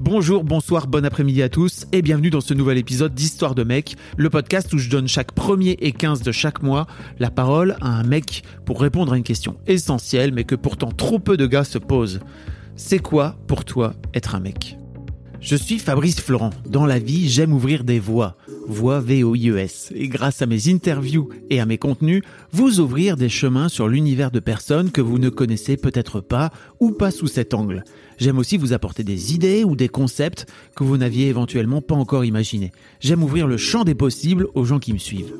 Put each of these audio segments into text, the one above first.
Bonjour, bonsoir, bon après-midi à tous et bienvenue dans ce nouvel épisode d'Histoire de mec, le podcast où je donne chaque premier et 15 de chaque mois la parole à un mec pour répondre à une question essentielle mais que pourtant trop peu de gars se posent. C'est quoi pour toi être un mec? Je suis Fabrice Florent. Dans la vie, j'aime ouvrir des voies. Voix V-O-I-E-S. Et grâce à mes interviews et à mes contenus, vous ouvrir des chemins sur l'univers de personnes que vous ne connaissez peut-être pas ou pas sous cet angle. J'aime aussi vous apporter des idées ou des concepts que vous n'aviez éventuellement pas encore imaginés. J'aime ouvrir le champ des possibles aux gens qui me suivent.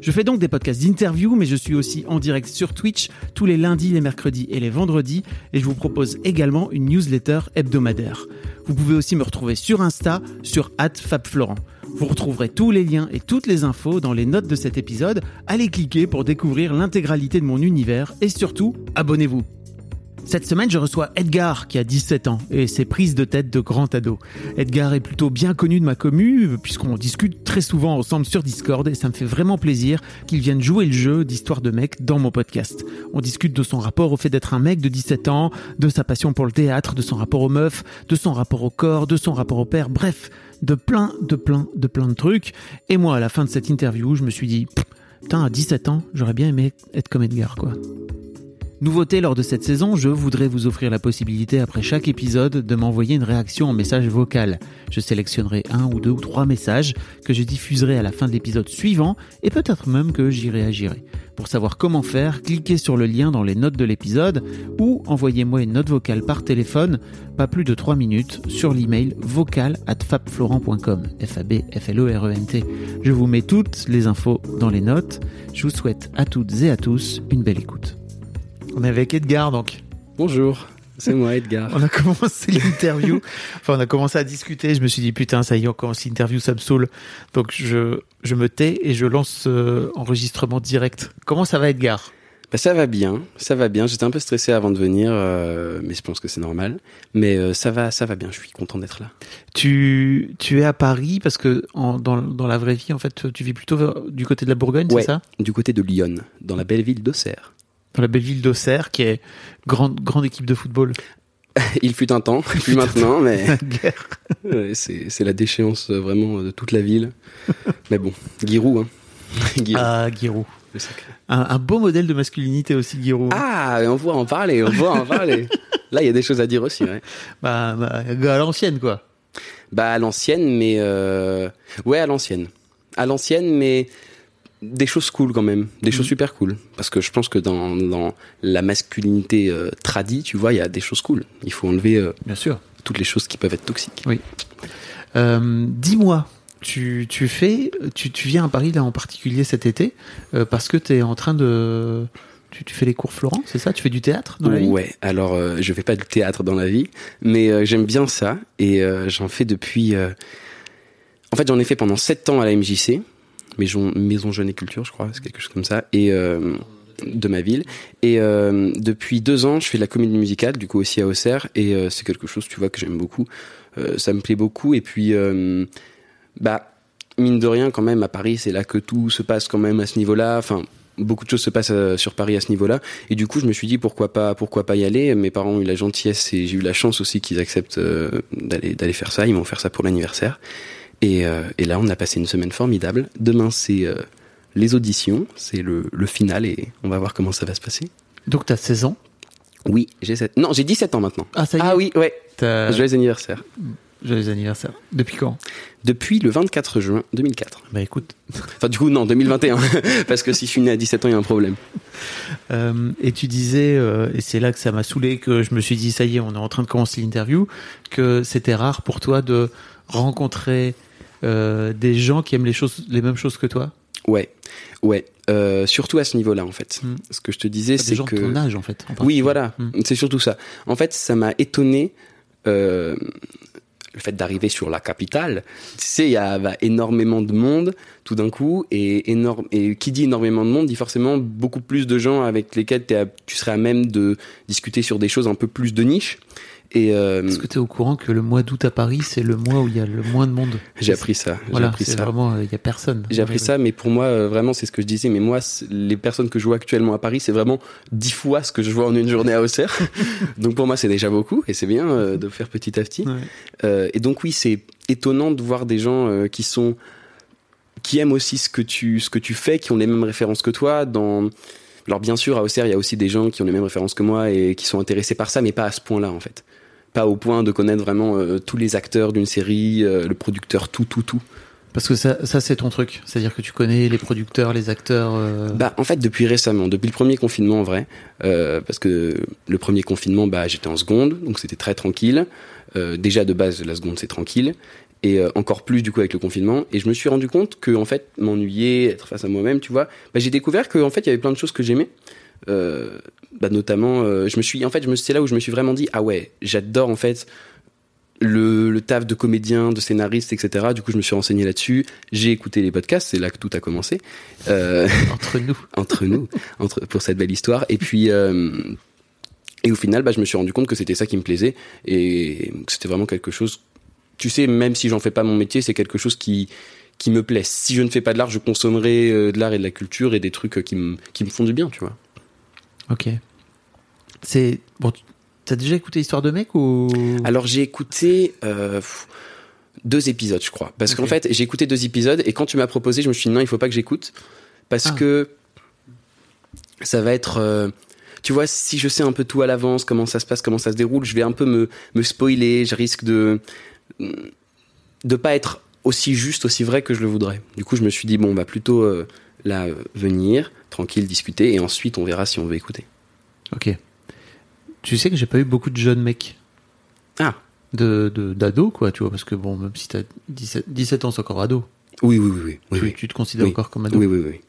Je fais donc des podcasts d'interview, mais je suis aussi en direct sur Twitch tous les lundis, les mercredis et les vendredis, et je vous propose également une newsletter hebdomadaire. Vous pouvez aussi me retrouver sur Insta, sur @fabflorent. Vous retrouverez tous les liens et toutes les infos dans les notes de cet épisode. Allez cliquer pour découvrir l'intégralité de mon univers et surtout, abonnez-vous. Cette semaine, je reçois Edgar, qui a 17 ans, et ses prises de tête de grand ado. Edgar est plutôt bien connu de ma commu, puisqu'on discute très souvent ensemble sur Discord, et ça me fait vraiment plaisir qu'il vienne jouer le jeu d'histoire de mec dans mon podcast. On discute de son rapport au fait d'être un mec de 17 ans, de sa passion pour le théâtre, de son rapport aux meufs, de son rapport au corps, de son rapport au père, bref, de plein, de plein, de plein de trucs. Et moi, à la fin de cette interview, je me suis dit, putain, à 17 ans, j'aurais bien aimé être comme Edgar, quoi. Nouveauté lors de cette saison, je voudrais vous offrir la possibilité après chaque épisode de m'envoyer une réaction en message vocal. Je sélectionnerai un ou deux ou trois messages que je diffuserai à la fin de l'épisode suivant et peut-être même que j'y réagirai. Pour savoir comment faire, cliquez sur le lien dans les notes de l'épisode ou envoyez-moi une note vocale par téléphone, pas plus de 3 minutes, sur l'email vocal at fabflorent.com. F-A-B-F-L-O-R-E-N-T. Je vous mets toutes les infos dans les notes. Je vous souhaite à toutes et à tous une belle écoute. On est avec Edgar donc. Bonjour, c'est moi Edgar. On a commencé l'interview, enfin on a commencé à discuter, je me suis dit putain ça y est on commence l'interview, ça me saoule. Donc je, je me tais et je lance euh, enregistrement direct. Comment ça va Edgar? Bah, Ça va bien, ça va bien. J'étais un peu stressé avant de venir, euh, mais je pense que c'est normal. Mais euh, ça va, ça va bien, je suis content d'être là. Tu, tu es à Paris parce que en, dans, dans la vraie vie en fait tu vis plutôt du côté de la Bourgogne, Ouais, c'est ça? du côté de Lyon, dans la belle ville d'Auxerre. Dans la belle ville d'Auxerre qui est grande, grande équipe de football. Il fut un temps, plus maintenant, mais ouais, c'est c'est la déchéance euh, vraiment de toute la ville. mais bon, Giroud, hein. Giroud, Ah, Giroud. Un, un beau modèle de masculinité aussi, Giroud. Ah, on va en parler, on va en parler. Là, il y a des choses à dire aussi, ouais. Bah, bah, à l'ancienne, quoi. Bah à l'ancienne, mais euh... ouais à l'ancienne, à l'ancienne, mais des choses cool quand même, des choses super cool. Parce que je pense que dans, dans la masculinité euh, tradie, tu vois, il y a des choses cool. Il faut enlever euh, Bien sûr. toutes les choses qui peuvent être toxiques. Euh, Dis-moi, tu, tu fais, tu, tu viens à Paris là en particulier cet été parce que tu es en train de, tu, tu fais les cours Florent, c'est ça? Tu fais du théâtre dans la vie? Ouais, alors je fais pas de théâtre dans la vie, mais j'aime bien ça et j'en fais depuis. En fait, j'en ai fait pendant 7 ans à la MJC, Maison, Maison Jeune et Culture, je crois, c'est quelque chose comme ça, et euh, de ma ville. Et euh, depuis deux ans, je fais de la comédie musicale, du coup aussi à Auxerre, et euh, c'est quelque chose, tu vois, que j'aime beaucoup. Ça me plaît beaucoup, et puis, bah, mine de rien, quand même, à Paris, c'est là que tout se passe quand même à ce niveau-là. Enfin, beaucoup de choses se passent sur Paris à ce niveau-là. Et du coup, je me suis dit pourquoi pas, pourquoi pas y aller. Mes parents ont eu la gentillesse et j'ai eu la chance aussi qu'ils acceptent d'aller d'aller faire ça. Ils m'ont fait ça pour l'anniversaire. Et, euh, et là, on a passé une semaine formidable. Demain, c'est euh, les auditions, c'est le, le final et on va voir comment ça va se passer. Donc tu as 16 ans? Oui, j'ai sept- non, j'ai 17 ans maintenant. Ah, ça y est Ah oui, ouais. T'as- Joyeux anniversaire. Joyeux anniversaire. Depuis quand? Depuis le 24 juin 2004. Bah écoute. Enfin, du coup, non, 2021. Parce que si je suis né à 17 ans, il y a un problème. Euh, et tu disais, euh, et c'est là que ça m'a saoulé, que je me suis dit, ça y est, on est en train de commencer l'interview, que c'était rare pour toi de rencontrer euh, des gens qui aiment les choses, les mêmes choses que toi. Ouais, ouais. Euh, surtout à ce niveau-là, en fait. Mm. Ce que je te disais, Des c'est gens que. de ton âge, en fait. en Oui, voilà. Mm. C'est surtout ça. En fait, ça m'a étonné euh, le fait d'arriver sur la capitale, tu sais, il y a bah, énormément de monde tout d'un coup, et, énorme, et qui dit énormément de monde dit forcément beaucoup plus de gens avec lesquels à- tu serais à même de discuter sur des choses un peu plus de niche. Et euh, Est-ce que tu es au courant que le mois d'août à Paris, c'est le mois où il y a le moins de monde j'ai appris ça. J'ai Voilà, appris c'est ça. vraiment, euh, il y a personne. J'ai appris ça, mais pour moi, euh, vraiment, c'est ce que je disais. Mais moi, les personnes que je vois actuellement à Paris, c'est vraiment dix fois ce que je vois en une journée à Auxerre. donc pour moi, c'est déjà beaucoup, et c'est bien euh, de faire petit à petit. ouais. Euh, et donc oui, c'est étonnant de voir des gens euh, qui sont qui aiment aussi ce que tu ce que tu fais, qui ont les mêmes références que toi. Dans alors bien sûr, à Auxerre, il y a aussi des gens qui ont les mêmes références que moi et qui sont intéressés par ça, mais pas à ce point-là en fait. Pas au point de connaître vraiment euh, tous les acteurs d'une série, euh, le producteur, tout, tout, tout. Parce que ça, ça c'est ton truc. C'est-à-dire que tu connais les producteurs, les acteurs. euh, Bah, en fait, depuis récemment, depuis le premier confinement, en vrai, parce que le premier confinement, bah, j'étais en seconde, donc c'était très tranquille. Déjà de base, la seconde, c'est tranquille, et encore plus du coup avec le confinement. Et je me suis rendu compte que, en fait, m'ennuyer, être face à moi-même, tu vois, bah, j'ai découvert que, en fait, il y avait plein de choses que j'aimais. Euh, bah, notamment, euh, je me suis, en fait, je me, c'est là où je me suis vraiment dit, ah ouais, j'adore en fait le, le taf de comédien, de scénariste, etc. Du coup, je me suis renseigné là-dessus. J'ai écouté les podcasts, c'est là que tout a commencé. Euh, entre nous. entre nous, entre, pour cette belle histoire. Et puis, et au final, bah, je me suis rendu compte que c'était ça qui me plaisait et que c'était vraiment quelque chose. Tu sais, même si j'en fais pas mon métier, c'est quelque chose qui qui me plaît. Si je ne fais pas de l'art, je consommerai de l'art et de la culture et des trucs qui me qui me font du bien, tu vois. Ok. C'est bon. T'as déjà écouté Histoire de mec ou? Alors j'ai écouté euh, deux épisodes, je crois, parce qu'en fait j'ai écouté deux épisodes et quand tu m'as proposé, je me suis dit non, il faut pas que j'écoute parce Ah. que ça va être, euh, tu vois, si je sais un peu tout à l'avance, comment ça se passe, comment ça se déroule, je vais un peu me me spoiler, je risque de de pas être aussi juste, aussi vrai que je le voudrais. Du coup, je me suis dit bon, bah plutôt euh, là venir, tranquille, discuter et ensuite on verra si on veut écouter. Ok. Tu sais que j'ai pas eu beaucoup de jeunes mecs. Ah. De de- d'ados quoi, tu vois, parce que bon, même si t'as 17, 17 ans, c'est encore ado. Oui, oui, oui, oui, oui, tu, oui. tu te considères encore comme ado. Oui, oui, oui.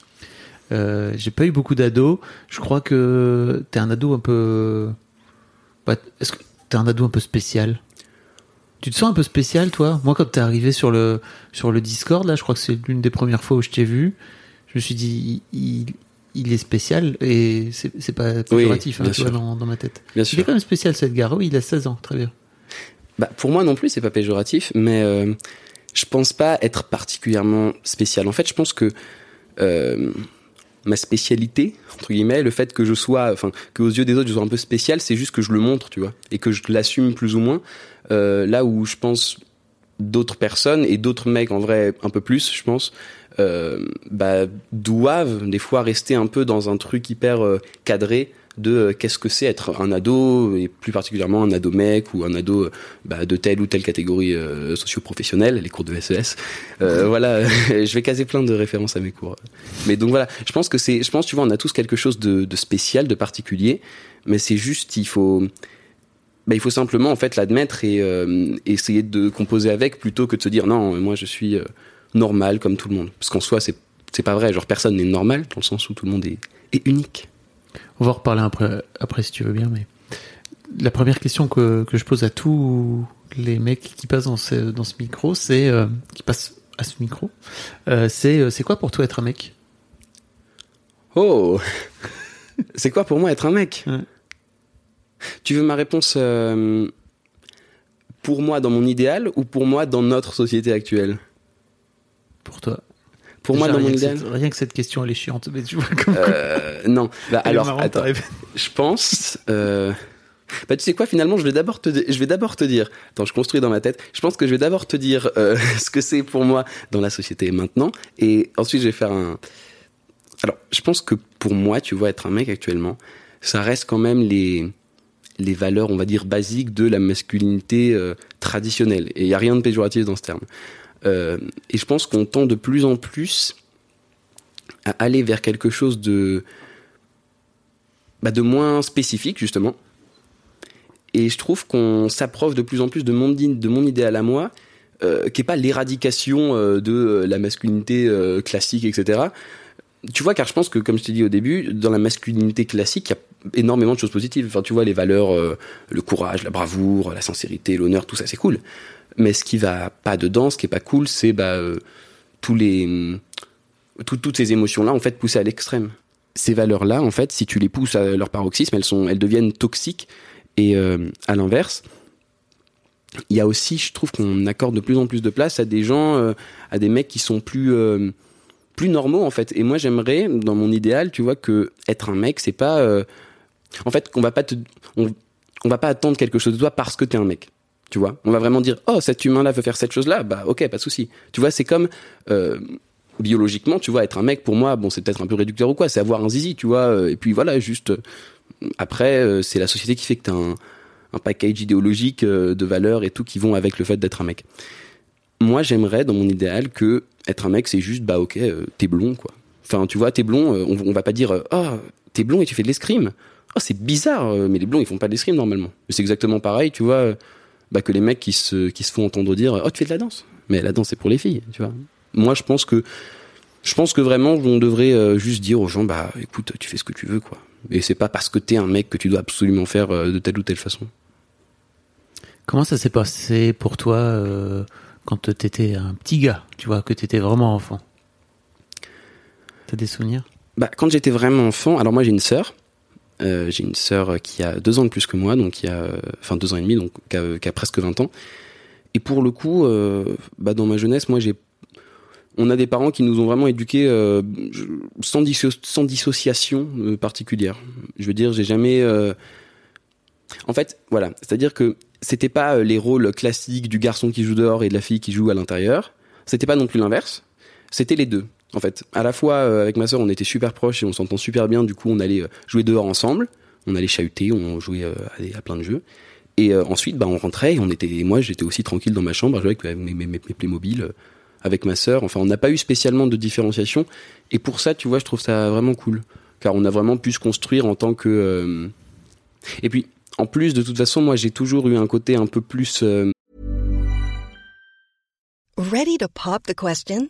Euh, j'ai pas eu beaucoup d'ados. Je crois que t'es un ado un peu. Bah, Est-ce que t'es un ado un peu spécial? Tu te sens un peu spécial, toi? Moi, quand t'es arrivé sur le sur le Discord, là, je crois que c'est l'une des premières fois où je t'ai vu. Je me suis dit, il, il est spécial et c'est pas péjoratif hein, tu vois, sûr. dans, dans ma tête. Bien Il sûr. est quand même spécial, cette gare. Oui, il a 16 ans, très bien. Bah, pour moi non plus, c'est pas péjoratif, mais euh, je pense pas être particulièrement spécial. En fait, je pense que euh, ma spécialité, entre guillemets, le fait que je sois, enfin, que aux yeux des autres je sois un peu spécial, c'est juste que je le montre, tu vois, et que je l'assume plus ou moins. Euh, là où je pense d'autres personnes et d'autres mecs en vrai un peu plus, je pense, bah, doivent des fois rester un peu dans un truc hyper euh, cadré de euh, qu'est-ce que c'est être un ado et plus particulièrement un ado mec ou un ado euh, bah, de telle ou telle catégorie euh, socio-professionnelle, les cours de SES. Euh, voilà, je vais caser plein de références à mes cours. Mais donc voilà, je pense que c'est, je pense tu vois, on a tous quelque chose de, de spécial, de particulier, mais c'est juste il faut bah, il faut simplement en fait l'admettre et euh, essayer de composer avec plutôt que de se dire non moi je suis euh, normal comme tout le monde. Parce qu'en soi c'est c'est pas vrai. Genre personne n'est normal dans le sens où tout le monde est, est unique. On va en reparler après, après si tu veux bien, mais la première question que, que je pose à tous les mecs qui passent dans ce, dans ce micro, c'est euh, qui passent à ce micro, euh, c'est euh, c'est quoi pour toi être un mec? Oh! C'est quoi pour moi être un mec? Ouais. tu veux ma réponse euh, pour moi dans mon idéal ou pour moi dans notre société actuelle? Pour toi pour moi dans mon rien que idéal cette- rien que cette question elle est chiante, mais tu vois comme euh, non bah alors attends. Je pense. Euh... Bah tu sais quoi finalement je vais d'abord te je vais d'abord te dire attends je construis dans ma tête je pense que je vais d'abord te dire euh, ce que c'est pour moi dans la société maintenant et ensuite je vais faire un alors je pense que pour moi tu vois être un mec actuellement ça reste quand même les les valeurs on va dire basiques de la masculinité euh, traditionnelle et il y a rien de péjoratif dans ce terme et je pense qu'on tend de plus en plus à aller vers quelque chose de bah, de moins spécifique justement. Et je trouve qu'on s'approche de plus en plus de mon, idéal à moi, euh, qui est pas l'éradication euh, de euh, la masculinité euh, classique, etc. tu vois, car je pense que, comme je t'ai dit au début, dans la masculinité classique, il y a énormément de choses positives. Enfin, tu vois, les valeurs, euh, le courage, la bravoure, la sincérité, l'honneur, tout ça, c'est cool. Mais ce qui va pas dedans, ce qui est pas cool, c'est bah, euh, tous les, toutes ces émotions-là, en fait, poussées à l'extrême. Ces valeurs-là, en fait, si tu les pousses à leur paroxysme, elles sont, elles deviennent toxiques. Et euh, à l'inverse, il y a aussi, je trouve qu'on accorde de plus en plus de place à des gens, à des mecs qui sont plus plus normaux en fait. Et moi j'aimerais, dans mon idéal, tu vois, que être un mec, c'est pas, euh, en fait, qu'on va pas te, on, va pas attendre quelque chose de toi parce que t'es un mec. Tu vois, on va vraiment dire, oh, cet humain-là veut faire cette chose-là, bah ok, pas de souci. Tu vois, c'est comme euh, biologiquement, tu vois, être un mec pour moi, bon, c'est peut-être un peu réducteur ou quoi, c'est avoir un zizi, tu vois. Euh, et puis voilà, juste après, c'est la société qui fait que t'as un, package idéologique de valeurs et tout qui vont avec le fait d'être un mec. Moi, j'aimerais, dans mon idéal, que être un mec, c'est juste, bah ok, euh, t'es blond, quoi. Enfin, tu vois, t'es blond, euh, on, va pas dire, euh, oh, t'es blond et tu fais de l'escrime. Oh, c'est bizarre, mais les blonds, ils font pas de l'escrime normalement. C'est exactement pareil, tu vois, bah, que les mecs qui se, qui se font entendre dire, oh, tu fais de la danse. Mais la danse, c'est pour les filles, tu vois. Moi, je pense que, je pense que vraiment, on devrait juste dire aux gens, bah, écoute, tu fais ce que tu veux, quoi. Et c'est pas parce que t'es un mec que tu dois absolument faire de telle ou telle façon. Comment ça s'est passé pour toi quand t'étais un petit gars, tu vois, que t'étais vraiment enfant? T'as des souvenirs? Bah, quand j'étais vraiment enfant, alors moi j'ai une sœur. Euh, j'ai une sœur qui a deux ans de plus que moi, donc qui a, enfin deux ans et demi, donc qui a, presque 20 ans. Et pour le coup, euh, bah, dans ma jeunesse, moi j'ai, on a des parents qui nous ont vraiment éduqués euh, sans, sans, dissociation particulière. Je veux dire, j'ai jamais. En fait, voilà, c'est-à-dire que c'était pas les rôles classiques du garçon qui joue dehors et de la fille qui joue à l'intérieur. C'était pas non plus l'inverse. C'était les deux. En fait, à la fois euh, avec ma sœur, on était super proches et on s'entend super bien. Du coup, on allait euh, jouer dehors ensemble. On allait chahuter, on jouait à, plein de jeux. Et ensuite, bah, on rentrait et on était. moi, j'étais aussi tranquille dans ma chambre, jouer avec mes, mes, mes Playmobil, avec ma sœur. Enfin, on n'a pas eu spécialement de différenciation. Et pour ça, tu vois, je trouve ça vraiment cool, car on a vraiment pu se construire en tant que. Et puis, en plus, de toute façon, moi, j'ai toujours eu un côté un peu plus. Euh... Ready to pop the question?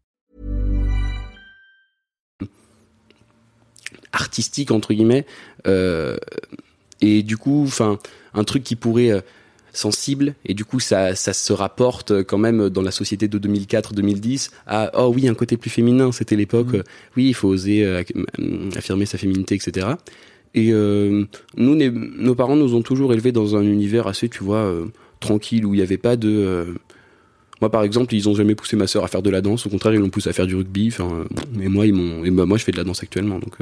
Artistique, entre guillemets. Euh, et du coup, enfin, un truc qui pourrait. Euh, sensible et du coup ça, ça se rapporte quand même dans la société de 2004-2010 à oh oui un côté plus féminin c'était l'époque mmh. oui il faut oser euh, affirmer sa féminité etc et euh, nous nos parents nous ont toujours élevés dans un univers assez tu vois euh, tranquille où il n'y avait pas de moi par exemple ils ont jamais poussé ma sœur à faire de la danse au contraire ils l'ont poussé à faire du rugby enfin et moi ils m'ont et bah, moi je fais de la danse actuellement donc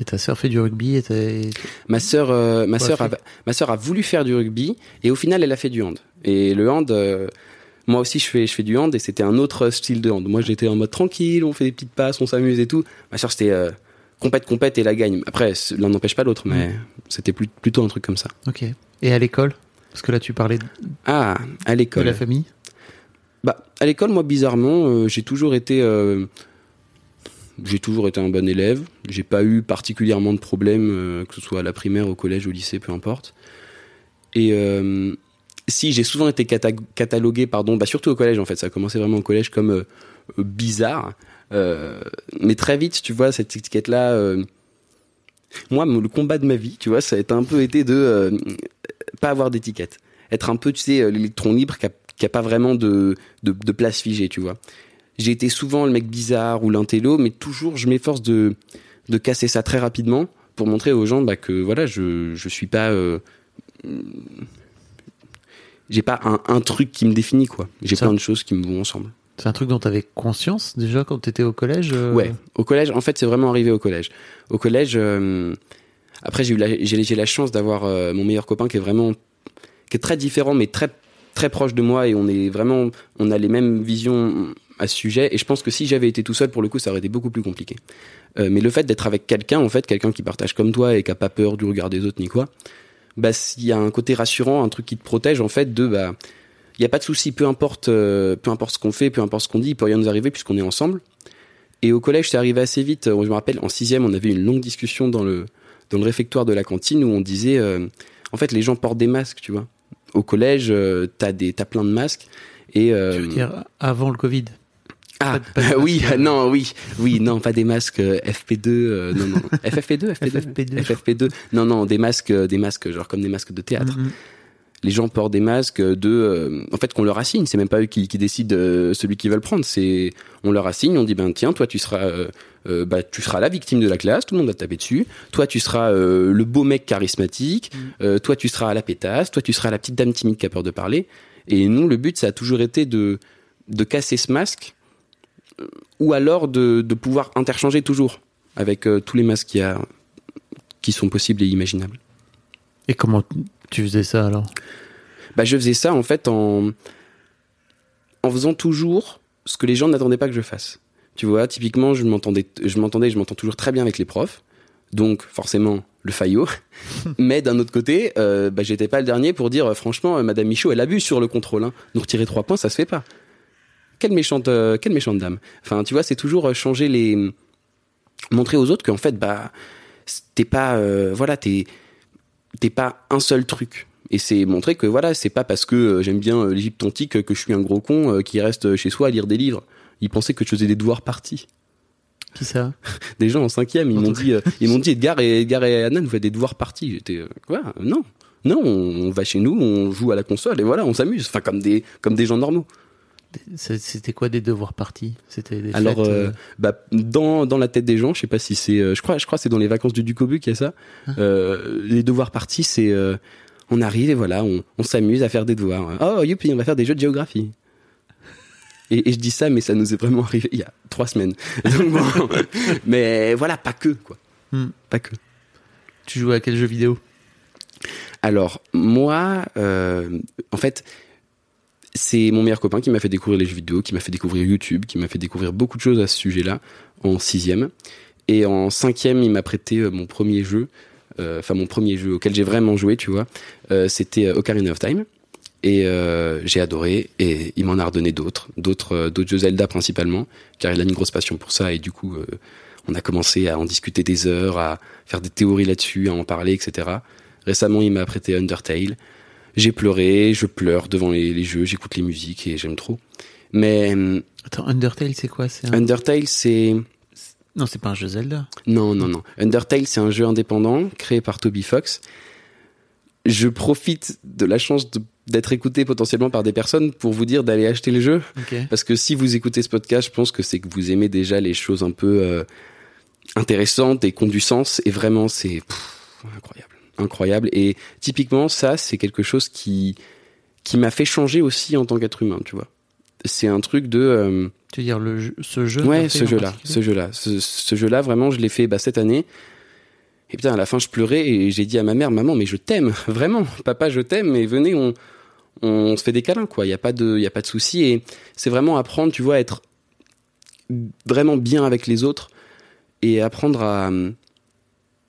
et ta sœur fait du rugby et Ma sœur, euh, ma sœur, a, ma sœur a voulu faire du rugby et au final elle a fait du hand. Et le hand, euh, moi aussi je fais, je fais du hand et c'était un autre style de hand. Moi j'étais en mode tranquille, on fait des petites passes, on s'amuse et tout. Ma sœur c'était euh, compète, compète et la gagne. Après l'un n'empêche pas l'autre, mais c'était plutôt un truc comme ça. Ok. Et à l'école? Parce que là tu parlais de... ah à l'école de la famille? Bah à l'école moi bizarrement j'ai toujours été j'ai toujours été un bon élève. J'ai pas eu particulièrement de problèmes, euh, que ce soit à la primaire, au collège, au lycée, peu importe. Et euh, si j'ai souvent été catalogué, pardon, bah surtout au collège en fait, ça a commencé vraiment au collège comme euh, bizarre. mais très vite, tu vois, cette étiquette-là. moi, le combat de ma vie, tu vois, ça a un peu été de pas avoir d'étiquette, être un peu, tu sais, l'électron libre qui a, pas vraiment de, de place figée, tu vois j'ai été souvent le mec bizarre ou l'intello, mais toujours je m'efforce de, de casser ça très rapidement pour montrer aux gens bah, que voilà, je, je suis pas. Euh, j'ai pas un, un, truc qui me définit, quoi. J'ai plein de choses qui me vont ensemble. C'est un truc dont tu avais conscience déjà quand tu étais au collège euh Ouais, au collège, en fait, c'est vraiment arrivé au collège. Au collège, euh, après, j'ai eu la, j'ai, la chance d'avoir mon meilleur copain qui est vraiment. qui est très différent, mais très très proche de moi et on est vraiment, on a les mêmes visions à ce sujet. Et je pense que si j'avais été tout seul, pour le coup, ça aurait été beaucoup plus compliqué. Euh, mais le fait d'être avec quelqu'un, en fait, quelqu'un qui partage comme toi et qui a pas peur du regard des autres ni quoi, bah, s'il y a un côté rassurant, un truc qui te protège, en fait, de, bah, il y a pas de souci, peu importe, euh, peu importe ce qu'on fait, peu importe ce qu'on dit, il peut rien nous arriver puisqu'on est ensemble. Et au collège, c'est arrivé assez vite. Je me rappelle, en sixième, on avait une longue discussion dans le, dans le réfectoire de la cantine où on disait, euh, en fait, les gens portent des masques, tu vois. Au collège, euh, t'as des, t'as plein de masques. Et, euh, Tu veux dire avant le Covid? Ah, pas pas oui, euh. non, oui, oui, non, pas des masques euh, FP2, euh, non, non, FFP2, FP2, FFP2. FFP2, non, non, des masques, euh, des masques, genre comme des masques de théâtre. Mhm. Les gens portent des masques de, euh, en fait, qu'on leur assigne. C'est même pas eux qui, qui décident euh, celui qu'ils veulent prendre. C'est, on leur assigne, on dit ben tiens, toi tu seras, euh, bah tu seras la victime de la classe, tout le monde va te taper dessus. Toi tu seras le beau mec charismatique. Euh, toi tu seras la pétasse. Toi tu seras la petite dame timide qui a peur de parler. Et nous, le but, ça a toujours été de de casser ce masque ou alors de, de pouvoir interchanger toujours avec euh, tous les masques a, qui sont possibles et imaginables. Et comment tu faisais ça alors? Bah, je faisais ça en fait en, en faisant toujours ce que les gens n'attendaient pas que je fasse. Tu vois, typiquement, je m'entendais, je m'entendais, je m'entends toujours très bien avec les profs, donc forcément le faillot. Mais d'un autre côté, euh, bah, j'étais pas le dernier pour dire euh, franchement, euh, Madame Michaud, elle abuse sur le contrôle. Hein. Nous retirer trois points, ça se fait pas. Quelle méchante, euh, quelle méchante dame. Enfin, tu vois, c'est toujours euh, changer les, montrer aux autres qu'en fait, bah, t'es pas, euh, voilà, t'es, t'es pas un seul truc. Et c'est montrer que voilà, c'est pas parce que j'aime bien l'Égypte antique que je suis un gros con qui reste chez soi à lire des livres. Ils pensaient que je faisais des devoirs partis. Qui ça? Des gens en cinquième, ils m'ont dit, euh, ils m'ont dit Edgar et Edgar et Anna, vous faites des devoirs partis. J'étais euh, quoi? Non, non, on, on va chez nous, on joue à la console et voilà, on s'amuse. Enfin comme des comme des gens normaux. C'était quoi des devoirs partis? C'était des Alors, fêtes, euh, euh, bah, dans, dans la tête des gens, je sais pas si c'est, euh, je crois, je crois que c'est dans les vacances du Ducobu qu'il y a ça. Euh, les devoirs partis, c'est, on arrive et voilà, on, on s'amuse à faire des devoirs. Oh, youpi, on va faire des jeux de géographie. Et, et je dis ça, mais ça nous est vraiment arrivé il y a trois semaines. Donc bon, mais voilà, pas que, quoi. Hmm. Pas que. tu jouais à quel jeu vidéo? Alors, moi, en fait, c'est mon meilleur copain qui m'a fait découvrir les jeux vidéo, qui m'a fait découvrir YouTube, qui m'a fait découvrir beaucoup de choses à ce sujet-là en sixième. Et en cinquième, il m'a prêté euh, mon premier jeu, euh, enfin mon premier jeu auquel j'ai vraiment joué, tu vois. Euh, C'était euh, Ocarina of Time. Et euh, j'ai adoré, et il m'en a redonné d'autres, d'autres, d'autres jeux Zelda principalement, car il a une grosse passion pour ça, et du coup, on a commencé à en discuter des heures, à faire des théories là-dessus, à en parler, etc. Récemment, il m'a prêté Undertale. J'ai pleuré, je pleure devant les, les jeux, j'écoute les musiques et j'aime trop. Mais hum, Attends, Undertale, c'est quoi? Un- Undertale, c'est Non, c'est pas un jeu Zelda. non, non, non. Undertale, c'est un jeu indépendant créé par Toby Fox. Je profite de la chance d'être écouté potentiellement par des personnes pour vous dire d'aller acheter le jeu. Parce que si vous écoutez ce podcast, je pense que c'est que vous aimez déjà les choses un peu euh, intéressantes et qui ont du sens. Et vraiment, c'est incroyable. Incroyable. Et typiquement, ça, c'est quelque chose qui, qui m'a fait changer aussi en tant qu'être humain, tu vois. C'est un truc de... euh, Tu veux dire le jeu- ce jeu Ouais, ce jeu-là, ce jeu-là, ce, ce jeu-là, vraiment, je l'ai fait bah, cette année. Et putain, à la fin, je pleurais et j'ai dit à ma mère, maman, mais je t'aime, vraiment, papa, je t'aime, mais venez, on, on se fait des câlins, quoi. Il y a pas de, y a pas de souci. Et c'est vraiment apprendre, tu vois, à être vraiment bien avec les autres et apprendre à.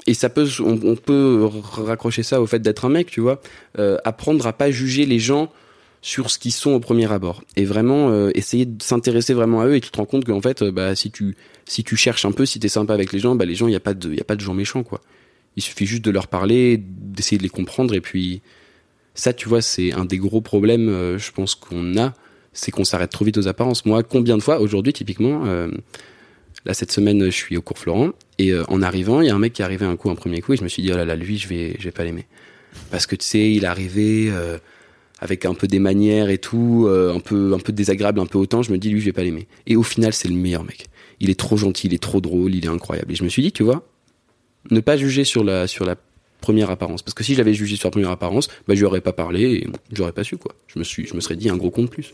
Et ça peut, on, peut raccrocher ça au fait d'être un mec, tu vois. Euh, apprendre à pas juger les gens sur ce qu'ils sont au premier abord. Et vraiment euh, essayer de s'intéresser vraiment à eux et tu te rends compte qu'en fait euh, bah si tu si tu cherches un peu si t'es sympa avec les gens bah les gens il y a pas de y a pas de gens méchants quoi. Il suffit juste de leur parler d'essayer de les comprendre et puis ça tu vois c'est un des gros problèmes euh, je pense qu'on a c'est qu'on s'arrête trop vite aux apparences. Moi combien de fois aujourd'hui typiquement euh, là cette semaine je suis au cours Florent et euh, en arrivant il y a un mec qui est arrivé un coup un premier coup et je me suis dit oh là là lui je vais je vais pas l'aimer parce que tu sais il est arrivé euh, avec un peu des manières et tout, euh, un peu un peu désagréable, un peu autant, je me dis lui je vais pas l'aimer. Et au final c'est le meilleur mec. Il est trop gentil, il est trop drôle, il est incroyable. Et je me suis dit tu vois, ne pas juger sur la sur la première apparence, parce que si j'avais jugé sur la première apparence, bah je lui aurais pas parlé et j'aurais pas su quoi. Je me suis je me serais dit un gros con de plus.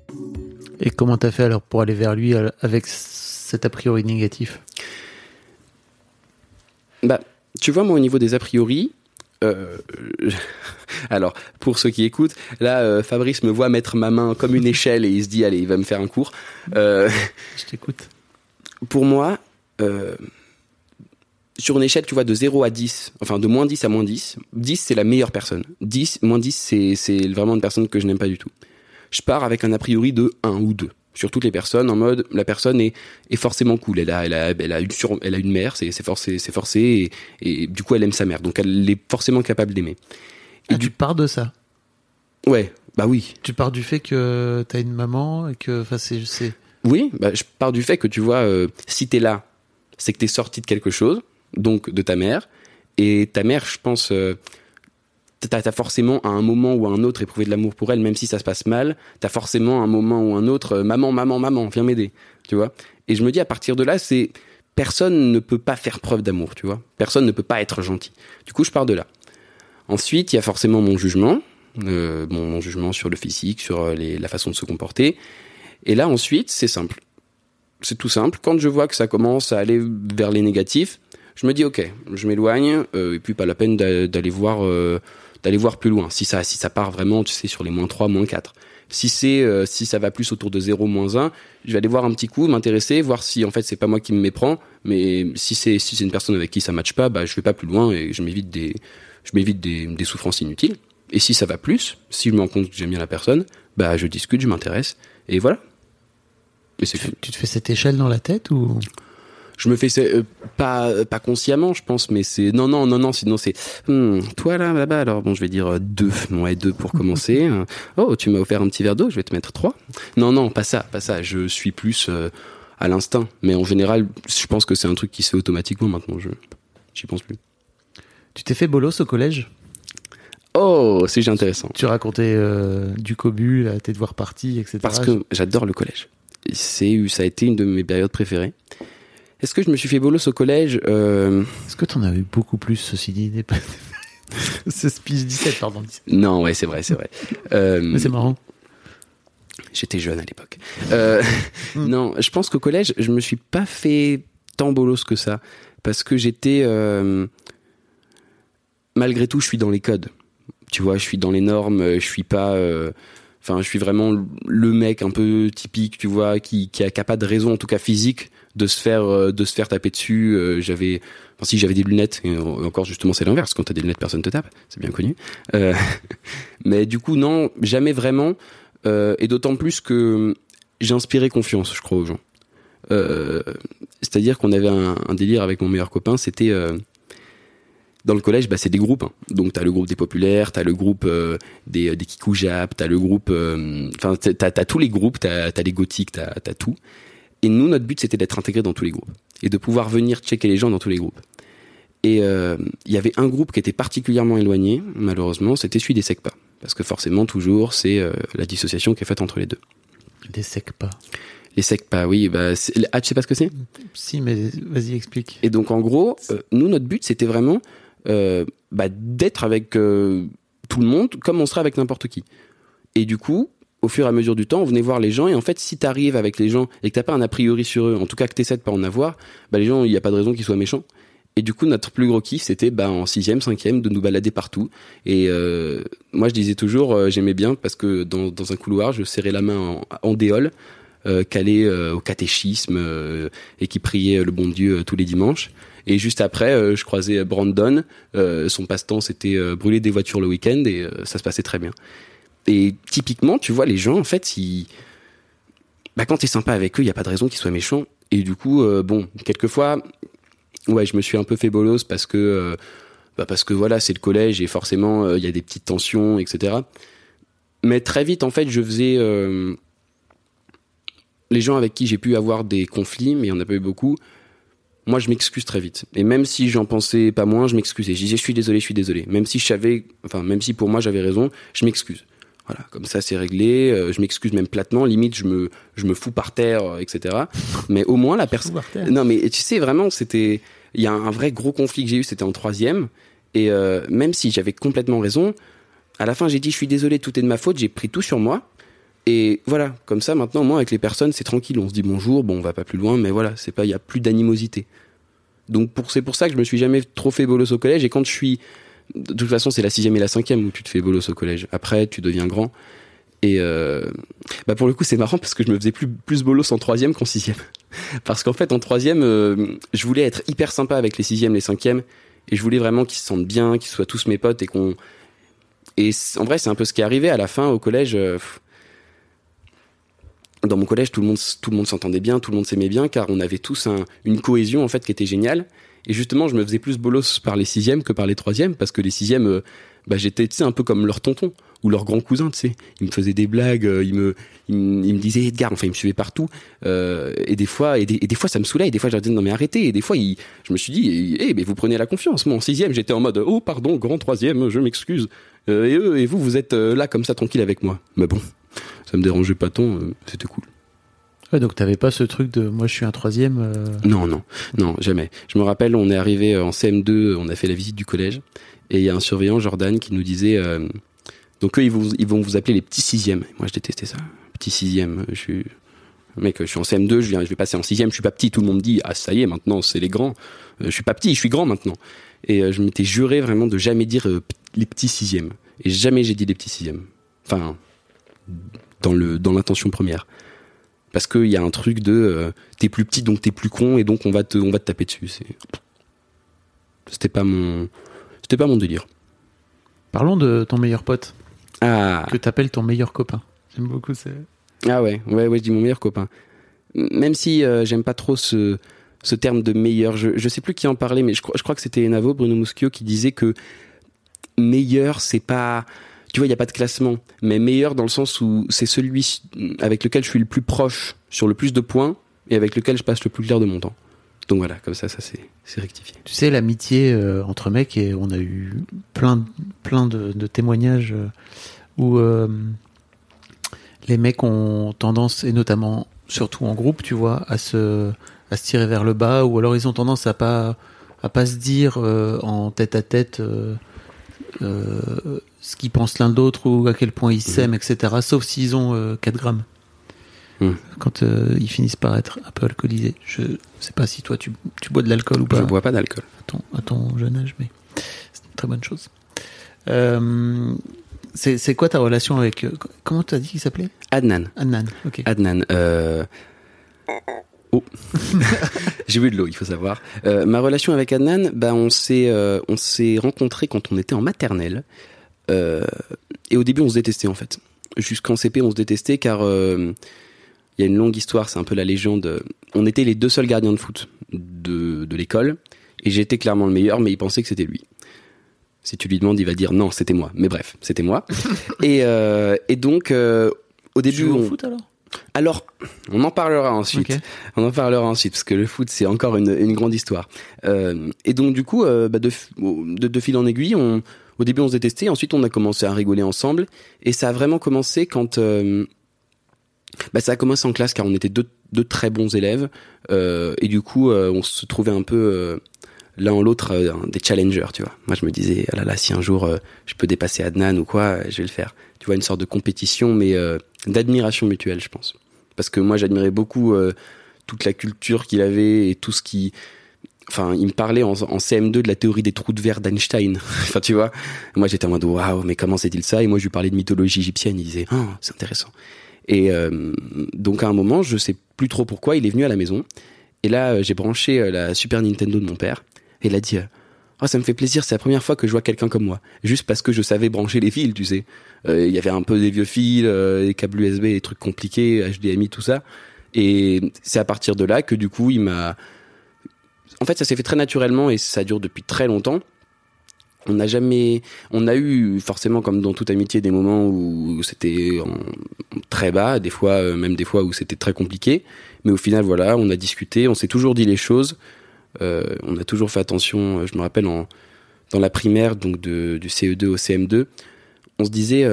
Et comment t'as fait alors pour aller vers lui euh, avec cet a priori négatif? Bah, tu vois, moi, au niveau des a priori, euh, alors, pour ceux qui écoutent, là, euh, Fabrice me voit mettre ma main comme une échelle et il se dit, allez, il va me faire un cours. Euh, Je t'écoute. pour moi, sur une échelle, tu vois, de 0 à 10, enfin de moins 10 à moins 10, 10 c'est la meilleure personne. 10, moins 10, c'est, c'est vraiment une personne que je n'aime pas du tout. Je pars avec un a priori de 1 ou 2 sur toutes les personnes en mode la personne est, est forcément cool. Elle a elle a elle a une sur, elle a une mère c'est c'est forcé c'est forcé et, et du coup elle aime sa mère. Donc elle est forcément capable d'aimer. Et tu pars de ça? Ouais bah oui. Tu pars du fait que t'as une maman et que, enfin, c'est, c'est... Oui, bah, je pars du fait que tu vois, euh, si t'es là, c'est que t'es sorti de quelque chose, donc de ta mère, et ta mère, je pense, euh, t'as as forcément à un moment ou à un autre éprouvé de l'amour pour elle, même si ça se passe mal, t'as forcément à un moment ou un autre, euh, maman, maman, maman, viens m'aider, tu vois. Et je me dis à partir de là, c'est personne ne peut pas faire preuve d'amour, tu vois. Personne ne peut pas être gentil. Du coup, je pars de là. Ensuite, il y a forcément mon jugement, euh, mon, jugement sur le physique, sur euh, la façon de se comporter. Et là, ensuite, c'est simple. C'est tout simple. Quand je vois que ça commence à aller vers les négatifs, je me dis ok, je m'éloigne et puis pas la peine d'a- d'aller voir d'aller voir plus loin. Si ça si ça part vraiment, tu sais, sur les moins 3, moins 4. Si c'est euh, si ça va plus autour de 0, moins 1, je vais aller voir un petit coup, m'intéresser, voir si en fait c'est pas moi qui me méprends, mais si c'est si c'est une personne avec qui ça matche pas, bah je vais pas plus loin et je m'évite des je m'évite des, des souffrances inutiles. Et si ça va plus, si je me rends compte que j'aime bien la personne, bah je discute, je m'intéresse et voilà. Et c'est tout. Tu te fais cette échelle dans la tête ou? Je me fais euh, pas pas consciemment, je pense, mais c'est non non non non. Sinon c'est hmm, toi là là-bas. Alors bon, je vais dire euh, deux. Ouais, deux pour commencer. Euh, oh, tu m'as offert un petit verre d'eau. Je vais te mettre trois. Non non, pas ça, pas ça. Je suis plus euh, à l'instinct, mais en général, je pense que c'est un truc qui se fait automatiquement maintenant. Je j'y pense plus. Tu t'es fait bolos au collège? Oh, c'est intéressant. Tu racontais euh, du cobu, là, tes devoirs partis, etc. Parce que j'adore le collège. C'est ça a été une de mes périodes préférées. Est-ce que je me suis fait bolos au collège euh, Est-ce que t'en as eu beaucoup plus, ceci dit des... Ce speech 17, pardon. 17. Non, ouais, c'est vrai, c'est vrai. Euh, Mais c'est marrant. J'étais jeune à l'époque. Euh, non, je pense qu'au collège, je me suis pas fait tant bolos que ça. Parce que j'étais. malgré tout, je suis dans les codes. Tu vois, je suis dans les normes, je suis pas. Enfin, je suis vraiment le mec un peu typique, tu vois, qui, qui a, qui a pas de raison, en tout cas physique, de se faire, euh, de se faire taper dessus. Euh, j'avais, enfin, si j'avais des lunettes, et encore justement, c'est l'inverse. Quand t'as des lunettes, personne te tape. C'est bien connu. Euh, mais du coup, non, jamais vraiment. Euh, et d'autant plus que j'ai inspiré confiance, je crois, aux gens. Euh, C'est-à-dire qu'on avait un, délire avec mon meilleur copain, c'était euh, dans le collège, bah, c'est des groupes. hein. Donc t'as le groupe des populaires, t'as le groupe euh, des, des kikoujap, t'as le groupe, euh, enfin t'as, t'as- tous les groupes, t'as, t'as les gothiques, t'as, t'as tout. Et nous, notre but, c'était d'être intégrés dans tous les groupes et de pouvoir venir checker les gens dans tous les groupes. Et euh, il y avait un groupe qui était particulièrement éloigné, malheureusement, c'était celui des SECPA. Parce que forcément, toujours, c'est euh, la dissociation qui est faite entre les deux. Des secs pas. Les SECPA, oui, bah, ah, tu sais pas ce que c'est? Si, mais vas-y, explique. Et donc, en gros, euh, nous, notre but, c'était vraiment bah, d'être avec tout le monde comme on serait avec n'importe qui. Et du coup, au fur et à mesure du temps, on venait voir les gens. Et en fait, si t'arrives avec les gens et que t'as pas un a priori sur eux, en tout cas que t'essaies de pas en avoir, bah, les gens, il n'y a pas de raison qu'ils soient méchants. Et du coup, notre plus gros kiff, c'était bah, en sixième, cinquième, de nous balader partout. Et euh, moi, je disais toujours, euh, j'aimais bien parce que dans, dans un couloir, je serrais la main en, en déole, euh, calé euh, au catéchisme et qui priait le bon Dieu tous les dimanches. Et juste après, je croisais Brandon. Son passe-temps, c'était brûler des voitures le week-end et ça se passait très bien. Et typiquement, tu vois, les gens, en fait, bah, quand t'es sympa avec eux, il y a pas de raison qu'ils soient méchants. Et du coup, euh, bon, quelquefois, ouais, je me suis un peu fait bolos parce que, euh, bah, parce que voilà, c'est le collège et forcément, euh, il y a des petites tensions, etc. Mais très vite, en fait, je faisais, euh, les gens avec qui j'ai pu avoir des conflits, mais il n'y en a pas eu beaucoup, moi je m'excuse très vite. Et même si j'en pensais pas moins, je m'excusais. Je disais je suis désolé, je suis désolé. Même si je savais, enfin même si pour moi j'avais raison, je m'excuse. Voilà, comme ça c'est réglé. euh, je m'excuse même platement. Limite je me je me fous par terre, euh, etc. Mais au moins la personne. Par terre. Non mais tu sais vraiment c'était il y a un vrai gros conflit que j'ai eu, c'était en troisième. Et euh, même si j'avais complètement raison, à la fin j'ai dit je suis désolé, tout est de ma faute. J'ai pris tout sur moi. Et voilà, comme ça maintenant, moi avec les personnes, c'est tranquille. On se dit bonjour, bon, on va pas plus loin, mais voilà, c'est pas, il y a plus d'animosité. Donc pour c'est pour ça que je me suis jamais trop fait bolos au collège. Et quand je suis, de toute façon, c'est la sixième et la cinquième où tu te fais bolos au collège. Après, tu deviens grand. Et euh, bah pour le coup, c'est marrant parce que je me faisais plus plus bolos en troisième qu'en sixième. Parce qu'en fait, en troisième, euh, je voulais être hyper sympa avec les sixièmes, les cinquièmes, et je voulais vraiment qu'ils se sentent bien, qu'ils soient tous mes potes et qu'on. Et en vrai, c'est un peu ce qui est arrivé à la fin au collège. euh, dans mon collège, tout le monde, tout le monde s'entendait bien, tout le monde s'aimait bien, car on avait tous un- une cohésion en fait qui était géniale. Et justement, je me faisais plus bolos par les sixièmes que par les troisièmes, parce que les sixièmes, euh, bah, j'étais un peu comme leur tonton ou leur grand cousin, tu sais. Ils me faisaient des blagues, euh, ils me, ils me, disaient Edgar, enfin ils me suivaient partout. Euh, et des fois, et des, fois ça me saoulait, et des fois je leur disais non mais arrêtez. Et des fois, je me suis dit, eh mais vous prenez la confiance. Moi en sixième, j'étais en mode oh pardon, grand troisième, je m'excuse. Et eux et vous, vous êtes là comme ça tranquille avec moi. Mais bon, ça me dérangeait pas tant, c'était cool. Donc t'avais pas ce truc de moi je suis un troisième. euh, Non, non, non, jamais. Je me rappelle, on est arrivé euh, en CM2, on a fait la visite du collège, et il y a un surveillant, Jordan, qui nous disait, euh, donc eux, ils vont, vous appeler les petits sixièmes. Moi, je détestais ça. Petit sixième, je suis, mec, je suis en CM2, je viens, je vais passer en sixième, je suis pas petit. Tout le monde dit, ah, ça y est, maintenant, c'est les grands. Je suis pas petit, je suis grand maintenant. Et je m'étais juré vraiment de jamais dire les petits sixièmes. Et jamais j'ai dit les petits sixièmes. Enfin, dans l'intention première parce qu'il y a un truc de euh, t'es plus petit donc t'es plus con et donc on va te on va te taper dessus c'était pas mon c'était pas mon délire Parlons de ton meilleur pote ah que t'appelles ton meilleur copain. J'aime beaucoup ça. ah ouais ouais ouais je dis mon meilleur copain même si euh, j'aime pas trop ce ce terme de meilleur je je sais plus qui en parlait mais je crois je crois que c'était Navo Bruno Muschio qui disait que meilleur c'est pas tu vois il y a pas de classement mais meilleur dans le sens où c'est celui avec lequel je suis le plus proche sur le plus de points et avec lequel je passe le plus clair de mon temps. Donc voilà comme ça ça c'est rectifié. Tu sais, l'amitié euh, entre mecs, et on a eu plein, plein de, témoignages euh, où euh, les mecs ont tendance, et notamment surtout en groupe, tu vois, à se, à se tirer vers le bas, ou alors ils ont tendance à pas, à pas se dire en tête à tête ce qu'ils pensent l'un de l'autre ou à quel point ils s'aiment, etc. Sauf s'ils ont euh, 4 grammes. Mhm. Quand euh, ils finissent par être un peu alcoolisés. Je sais pas si toi tu, tu bois de l'alcool ou pas je bois pas d'alcool à ton, à ton jeune âge, mais c'est une très bonne chose. Euh, c'est quoi ta relation avec. euh, comment tu as dit qu'il s'appelait? Adnan Annan. Ok. Adnan. Euh... Oh, j'ai bu de l'eau, il faut savoir. Euh, ma relation avec Adnan, bah on s'est euh, on s'est rencontrés quand on était en maternelle. Euh, et au début, on se détestait en fait. Jusqu'en CP, on se détestait car euh, il y a une longue histoire. C'est un peu la légende. On était les deux seuls gardiens de foot de de l'école et j'étais clairement le meilleur, mais il pensait que c'était lui. Si tu lui demandes, il va dire non, c'était moi. Mais bref, c'était moi. et euh, et donc euh, au Tu début, joues au on- foot alors? Alors, on en parlera ensuite. On en parlera ensuite parce que le foot c'est encore une, une grande histoire. Euh, et donc du coup, euh, bah, de, f- de, de fil en aiguille, on, au début on se détestait, ensuite on a commencé à rigoler ensemble et ça a vraiment commencé quand euh, bah, ça a commencé en classe car on était deux, très bons élèves euh, et du coup euh, on se trouvait un peu l'un en l'autre des challengers, tu vois. Moi je me disais ah là là si un jour je peux dépasser Adnan ou quoi, je vais le faire. Tu vois une sorte de compétition mais d'admiration mutuelle, je pense. Parce que moi j'admirais beaucoup toute la culture qu'il avait et tout ce qui enfin il me parlait en, en CM2 de la théorie des trous de verre d'Einstein. enfin tu vois, moi j'étais en mode waouh, mais comment c'est-il ça? Et moi je lui parlais de mythologie égyptienne, il disait "Ah, c'est intéressant." Et euh, donc à un moment, je sais plus trop pourquoi, il est venu à la maison et là euh, j'ai branché euh, la Super Nintendo de mon père et il a dit Oh, ça me fait plaisir, c'est la première fois que je vois quelqu'un comme moi. Juste parce que je savais brancher les fils, tu sais. Il y avait un peu des vieux fils, des câbles USB, des trucs compliqués, HDMI, tout ça. Et c'est à partir de là que du coup, il m'a... En fait, ça s'est fait très naturellement et ça dure depuis très longtemps. on n'a jamais, on a eu forcément comme dans toute amitié des moments où c'était très bas, des fois euh, même des fois où c'était très compliqué, mais au final voilà, on a discuté, on s'est toujours dit les choses, euh, on a toujours fait attention. Euh, je me rappelle en dans la primaire donc de, du CE2 au CM2, on se disait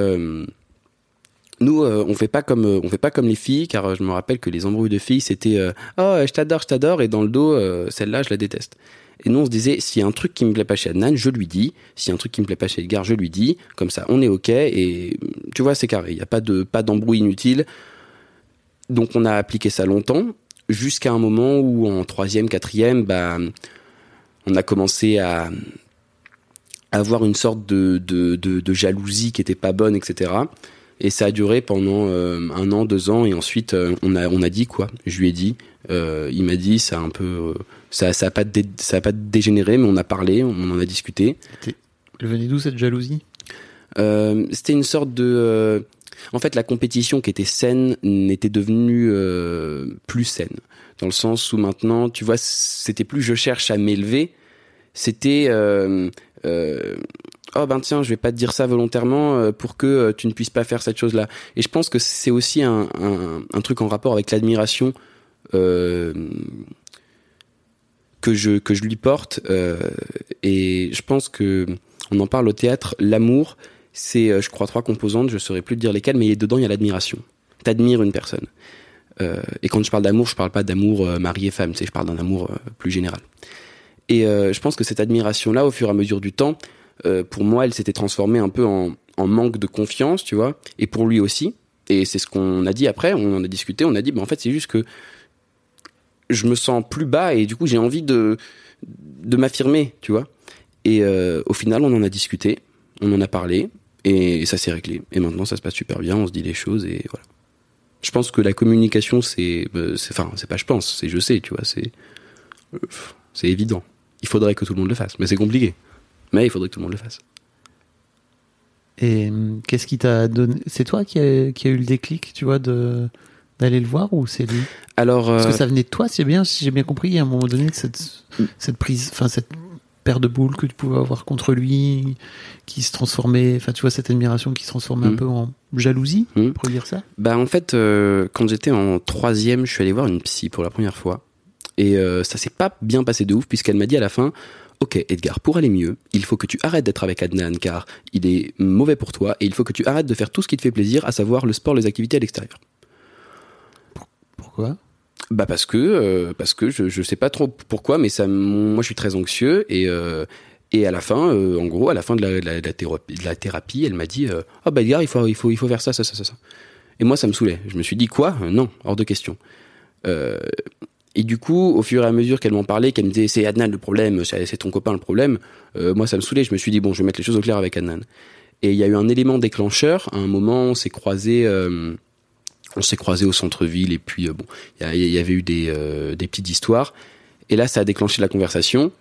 nous on fait pas comme on fait pas comme les filles car je me rappelle que les embrouilles de filles c'était oh je t'adore je t'adore et dans le dos celle-là je la déteste et nous, on se disait, s'il y a un truc qui me plaît pas chez Adnan, je lui dis. S'il y a un truc qui me plaît pas chez Edgar, je lui dis. Comme ça, on est OK. Et tu vois, c'est carré. Il n'y a pas de pas d'embrouille inutile. Donc, on a appliqué ça longtemps. Jusqu'à un moment où, en troisième, quatrième, bah, on a commencé à avoir une sorte de, de, de, jalousie qui était pas bonne, etc. Et ça a duré pendant euh, un an, deux ans, et ensuite euh, on a on a dit quoi? Je lui ai dit, euh, il m'a dit, ça a un peu ça ça a pas ça a pas dégénéré mais on a parlé on en a discuté. Elle venait d'où cette jalousie? Euh, c'était une sorte de euh, en fait la compétition qui était saine n'était devenue euh, plus saine. Dans le sens où maintenant tu vois c'était plus je cherche à m'élever c'était euh, euh, oh ben tiens je vais pas te dire ça volontairement pour que tu ne puisses pas faire cette chose là et je pense que c'est aussi un, truc en rapport avec l'admiration euh, que je que je lui porte euh, et je pense que on en parle au théâtre l'amour c'est euh, je crois trois composantes je saurais plus dire lesquelles mais dedans il y a l'admiration. T'admires une personne. Euh, et quand je parle d'amour je parle pas d'amour euh, mari femme tu sais je parle d'un amour euh, plus général. Et je pense que cette admiration là au fur et à mesure du temps pour moi elle s'était transformée un peu en, manque de confiance tu vois et pour lui aussi et c'est ce qu'on a dit après on en a discuté on a dit bah en fait c'est juste que je me sens plus bas et du coup j'ai envie de m'affirmer, tu vois. Et euh, au final, on en a discuté, on en a parlé et ça s'est réglé. Et maintenant, ça se passe super bien, on se dit les choses et voilà. Je pense que la communication, c'est, euh, enfin, c'est pas je pense, c'est je sais, tu vois, c'est, euh, c'est évident. Il faudrait que tout le monde le fasse, mais c'est compliqué. Mais il faudrait que tout le monde le fasse. Et qu'est-ce qui t'a donné C'est toi qui a, qui a eu le déclic, tu vois, de d'aller le voir ou c'est lui? Alors, parce que ça venait de toi, c'est bien, si j'ai bien compris, à un moment donné, cette, cette prise, enfin cette paire de boules que tu pouvais avoir contre lui, qui se transformait, enfin tu vois cette admiration qui se transformait un peu en jalousie, mmh. pour dire ça? Bah en fait, euh, quand j'étais en troisième, je suis allé voir une psy pour la première fois, et euh, ça s'est pas bien passé de ouf puisqu'elle m'a dit à la fin. Ok, Edgar, pour aller mieux, il faut que tu arrêtes d'être avec Adnan car il est mauvais pour toi et il faut que tu arrêtes de faire tout ce qui te fait plaisir, à savoir le sport, les activités à l'extérieur. Pourquoi? Bah parce que euh, parce que je je sais pas trop pourquoi mais ça moi je suis très anxieux et euh, et à la fin euh, en gros à la fin de la, la, thérapie, de la thérapie elle m'a dit ah oh, bah gars il faut il faut il faut faire ça ça ça ça et moi ça me saoulait. Je me suis dit quoi? Non hors de question et du coup au fur et à mesure qu'elle m'en parlait qu'elle me disait c'est Adnan le problème c'est ton copain le problème moi ça me saoulait je me suis dit bon je vais mettre les choses au clair avec Adnan et il y a eu un élément déclencheur à un moment on s'est croisé on s'est croisé au centre-ville et puis euh, bon, il y, avait eu des, euh, petites histoires. Et là, ça a déclenché la conversation.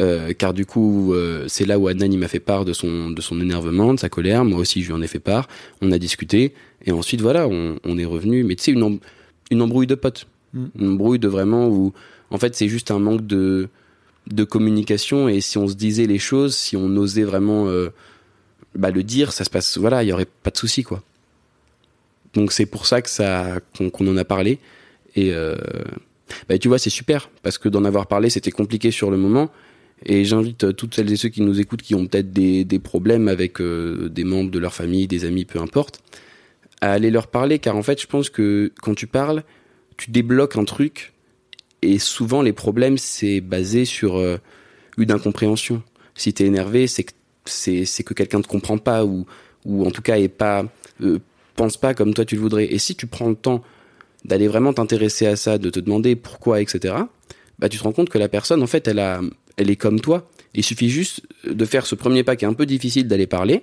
Euh, car du coup, c'est là où Adnan il m'a fait part de son énervement, de sa colère. Moi aussi, je lui en ai fait part. On a discuté et ensuite voilà, on, est revenu. Mais tu sais, une embrouille de potes, mm. une embrouille de vraiment où en fait c'est juste un manque de de communication et si on se disait les choses, si on osait vraiment bah, le dire, ça se passe. Voilà, il y aurait pas de souci quoi. Donc c'est pour ça ça qu'on en a parlé. Et euh, bah, tu vois, c'est super parce que d'en avoir parlé, c'était compliqué sur le moment. Et j'invite euh, toutes celles et ceux qui nous écoutent, qui ont peut-être des, des, problèmes avec euh, des membres de leur famille, des amis, peu importe, à aller leur parler, car en fait, je pense que quand tu parles, tu débloques un truc, et souvent les problèmes, c'est basé sur euh, une incompréhension. Si t'es énervé, c'est que c'est que quelqu'un te comprend pas ou ou en tout cas est pas euh, pense pas comme toi tu le voudrais. Et si tu prends le temps d'aller vraiment t'intéresser à ça, de te demander pourquoi, etc., bah tu te rends compte que la personne, en fait, elle a, elle est comme toi. Il suffit juste de faire ce premier pas qui est un peu difficile d'aller parler.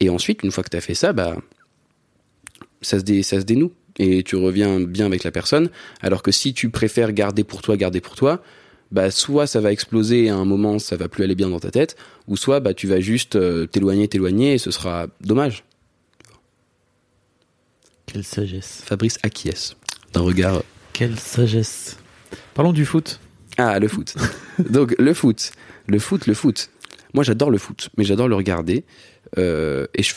Et ensuite, une fois que tu as fait ça, bah, ça se, dé, ça se dénoue. Et tu reviens bien avec la personne. Alors que si tu préfères garder pour toi, garder pour toi, bah, soit ça va exploser et à un moment, ça va plus aller bien dans ta tête, ou soit, bah, tu vas juste euh, t'éloigner, t'éloigner et ce sera dommage. Quelle sagesse. Fabrice acquiesce d'un regard. Quelle sagesse. Parlons du foot. Ah, le foot. Donc, le foot. Le foot, le foot. moi j'adore le foot, mais j'adore le regarder. Euh, et je,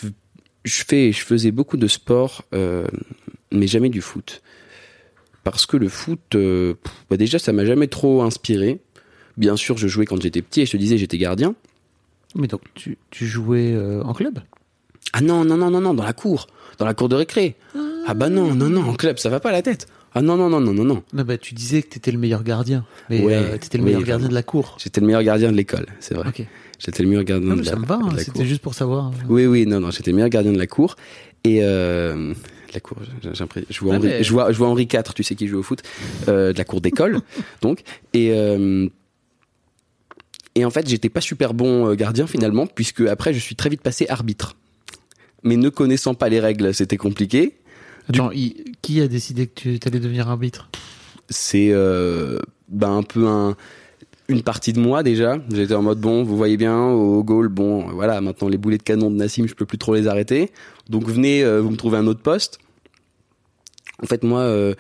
je fais, je faisais beaucoup de sport, euh, mais jamais du foot. Parce que le foot, euh, bah déjà, ça m'a jamais trop inspiré. Bien sûr, je jouais quand j'étais petit et je te disais, j'étais gardien. Mais donc, tu, tu jouais euh, en club Ah non, non, non, non, non, dans la cour, dans la cour de récré. Ah bah non, non, non, en club, ça va pas la tête. Ah non, non, non, non, non, non. Bah, tu disais que t'étais le meilleur gardien. Mais Ouais, euh, t'étais le meilleur gardien de la cour. J'étais le meilleur gardien de l'école, c'est vrai. J'étais le meilleur gardien Non, de la, ça me va, hein, c'était juste pour savoir. Oui, oui, non, non, j'étais le meilleur gardien de la cour. Et euh, de la cour, j'ai je vois Henri, mais- je vois, je vois Henri IV, tu sais qui joue au foot, euh, de la cour d'école, donc. Et euh, et en fait, j'étais pas super bon euh, gardien finalement, puisque après, je suis très vite passé arbitre. Mais ne connaissant pas les règles, c'était compliqué. Attends, il- qui a décidé que tu allais devenir arbitre? C'est euh, ben un peu un une partie de moi déjà. J'étais en mode bon, vous voyez bien au goal, bon voilà, maintenant les boulets de canon de Nassim, je peux plus trop les arrêter. Donc venez, euh, vous me trouvez un autre poste. En fait moi, euh,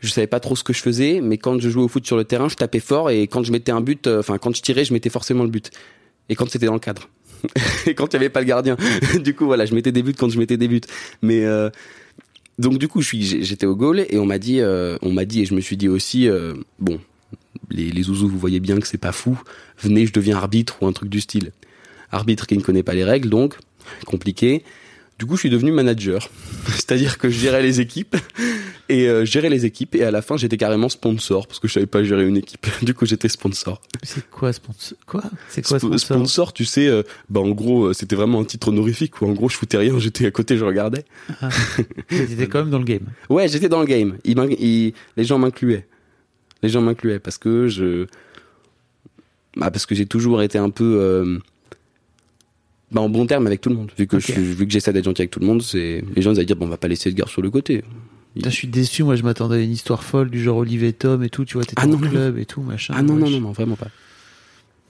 je savais pas trop ce que je faisais, mais quand je jouais au foot sur le terrain, je tapais fort et quand je mettais un but, euh, enfin quand je tirais, je mettais forcément le but. Et quand c'était dans le cadre. et quand il y avait pas le gardien. du coup voilà, je mettais des buts quand je mettais des buts. Mais euh, donc du coup, je j'étais au goal et on m'a dit, on m'a dit et je me suis dit aussi, bon, les, les zouzous, vous voyez bien que c'est pas fou. Venez, je deviens arbitre ou un truc du style. Arbitre qui ne connaît pas les règles, donc compliqué. Du coup, je suis devenu manager, c'est-à-dire que je gérais les équipes et euh, gérais les équipes et à la fin, j'étais carrément sponsor parce que je savais pas gérer une équipe. Du coup, j'étais sponsor. C'est quoi sponsor? Quoi? C'est quoi Sp- sponsor? sponsor, tu sais, euh, bah en gros, euh, c'était vraiment un titre honorifique où en gros, je foutais rien, j'étais à côté, je regardais. Mais T'étais quand même dans le game. Ouais, j'étais dans le game. Il il- les gens m'incluaient. Les gens m'incluaient parce que je, bah parce que j'ai toujours été un peu, euh, bah en bon terme avec tout le monde. Vu que je vu que j'essaie d'être gentil avec tout le monde, c'est les gens ils allaient dire bon, on va pas laisser Edgar sur le côté. Putain, je suis déçu, moi je m'attendais à une histoire folle du genre Olivier et Tom et tout, tu vois, t'étais Ah non, non, club et tout, machin. Ah non non non non vraiment pas.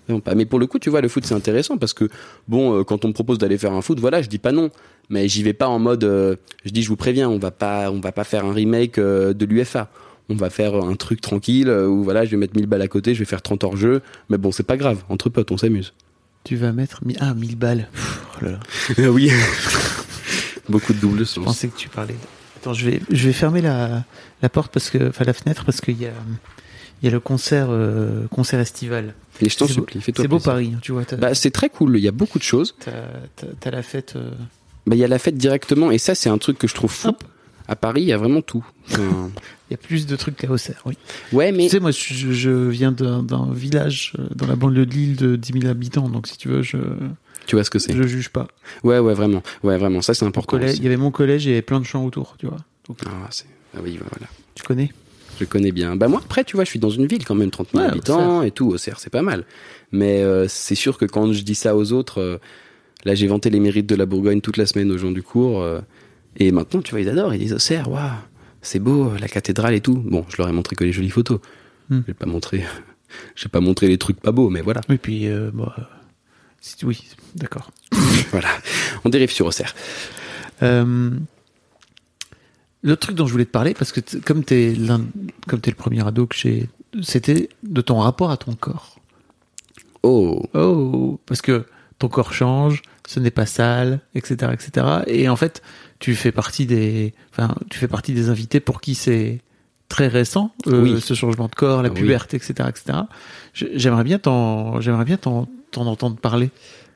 Vraiment pas. Mais pour le coup, tu vois, le foot c'est intéressant parce que bon, euh, quand on me propose d'aller faire un foot, voilà, je dis pas non, mais j'y vais pas en mode, euh, je dis je vous préviens, on va pas, on va pas faire un remake de l'UFA. On va faire un truc tranquille euh, où voilà, je vais mettre 1000 balles à côté, je vais faire 30 hors jeu, mais bon, c'est pas grave, entre potes, on s'amuse. Tu vas mettre. mi- Ah, 1000 balles. Pff, oh là là. oui. Beaucoup de double Je sens. pensais que tu parlais. Attends, je vais, je vais fermer la, la porte parce que, enfin la fenêtre parce qu'il y a, il y a le concert, euh, concert estival. Et je t'en C'est beau- supplie, fais-toi C'est beau. Paris, tu vois. Bah, c'est très cool, il y a beaucoup de choses. t'as, t'as- t'as la fête. euh, Bah, il y a la fête directement, et ça, c'est un truc que je trouve fou. Hop. À Paris, il y a vraiment tout. Enfin, Il y a plus de trucs qu'à Auxerre, oui. ouais, mais Tu sais, moi, je, je viens d'un, village euh, dans la banlieue de Lille de 10 000 habitants, donc si tu veux, je, tu vois ce que c'est. je juge pas. Ouais, ouais, vraiment. Ouais, vraiment. Ça, c'est important. Collège- il y avait mon collège et il y avait plein de champs autour, tu vois. Donc, Ah, c'est- ah oui, bah, voilà. tu connais? Je connais bien. Bah, moi, après, tu vois, je suis dans une ville quand même, 30 000 Ouais, habitants et tout. Auxerre, c'est pas mal. Mais euh, c'est sûr que quand je dis ça aux autres, euh, là, j'ai vanté les mérites de la Bourgogne toute la semaine aux gens du cours. euh, et maintenant, tu vois, ils adorent. Ils disent Auxerre, waouh, c'est beau, la cathédrale et tout. Bon, je leur ai montré que les jolies photos. Hmm. Je vais pas vais pas montrer les trucs pas beaux, mais voilà. Oui, puis, euh, bon, euh, oui, d'accord. voilà. On dérive sur Auxerre. Euh, le truc dont je voulais te parler, parce que comme t'es l'un, comme t'es le premier ado que j'ai, c'était de ton rapport à ton corps. Oh, Oh, parce que ton corps change, ce n'est pas sale, etc., etc. Et en fait, tu fais partie des, enfin, tu fais partie des invités pour qui c'est très récent, euh, Oui. ce changement de corps, la Oui. puberté, etc., etc. J'aimerais bien t'en, j'aimerais bien t'en, t'en entendre parler.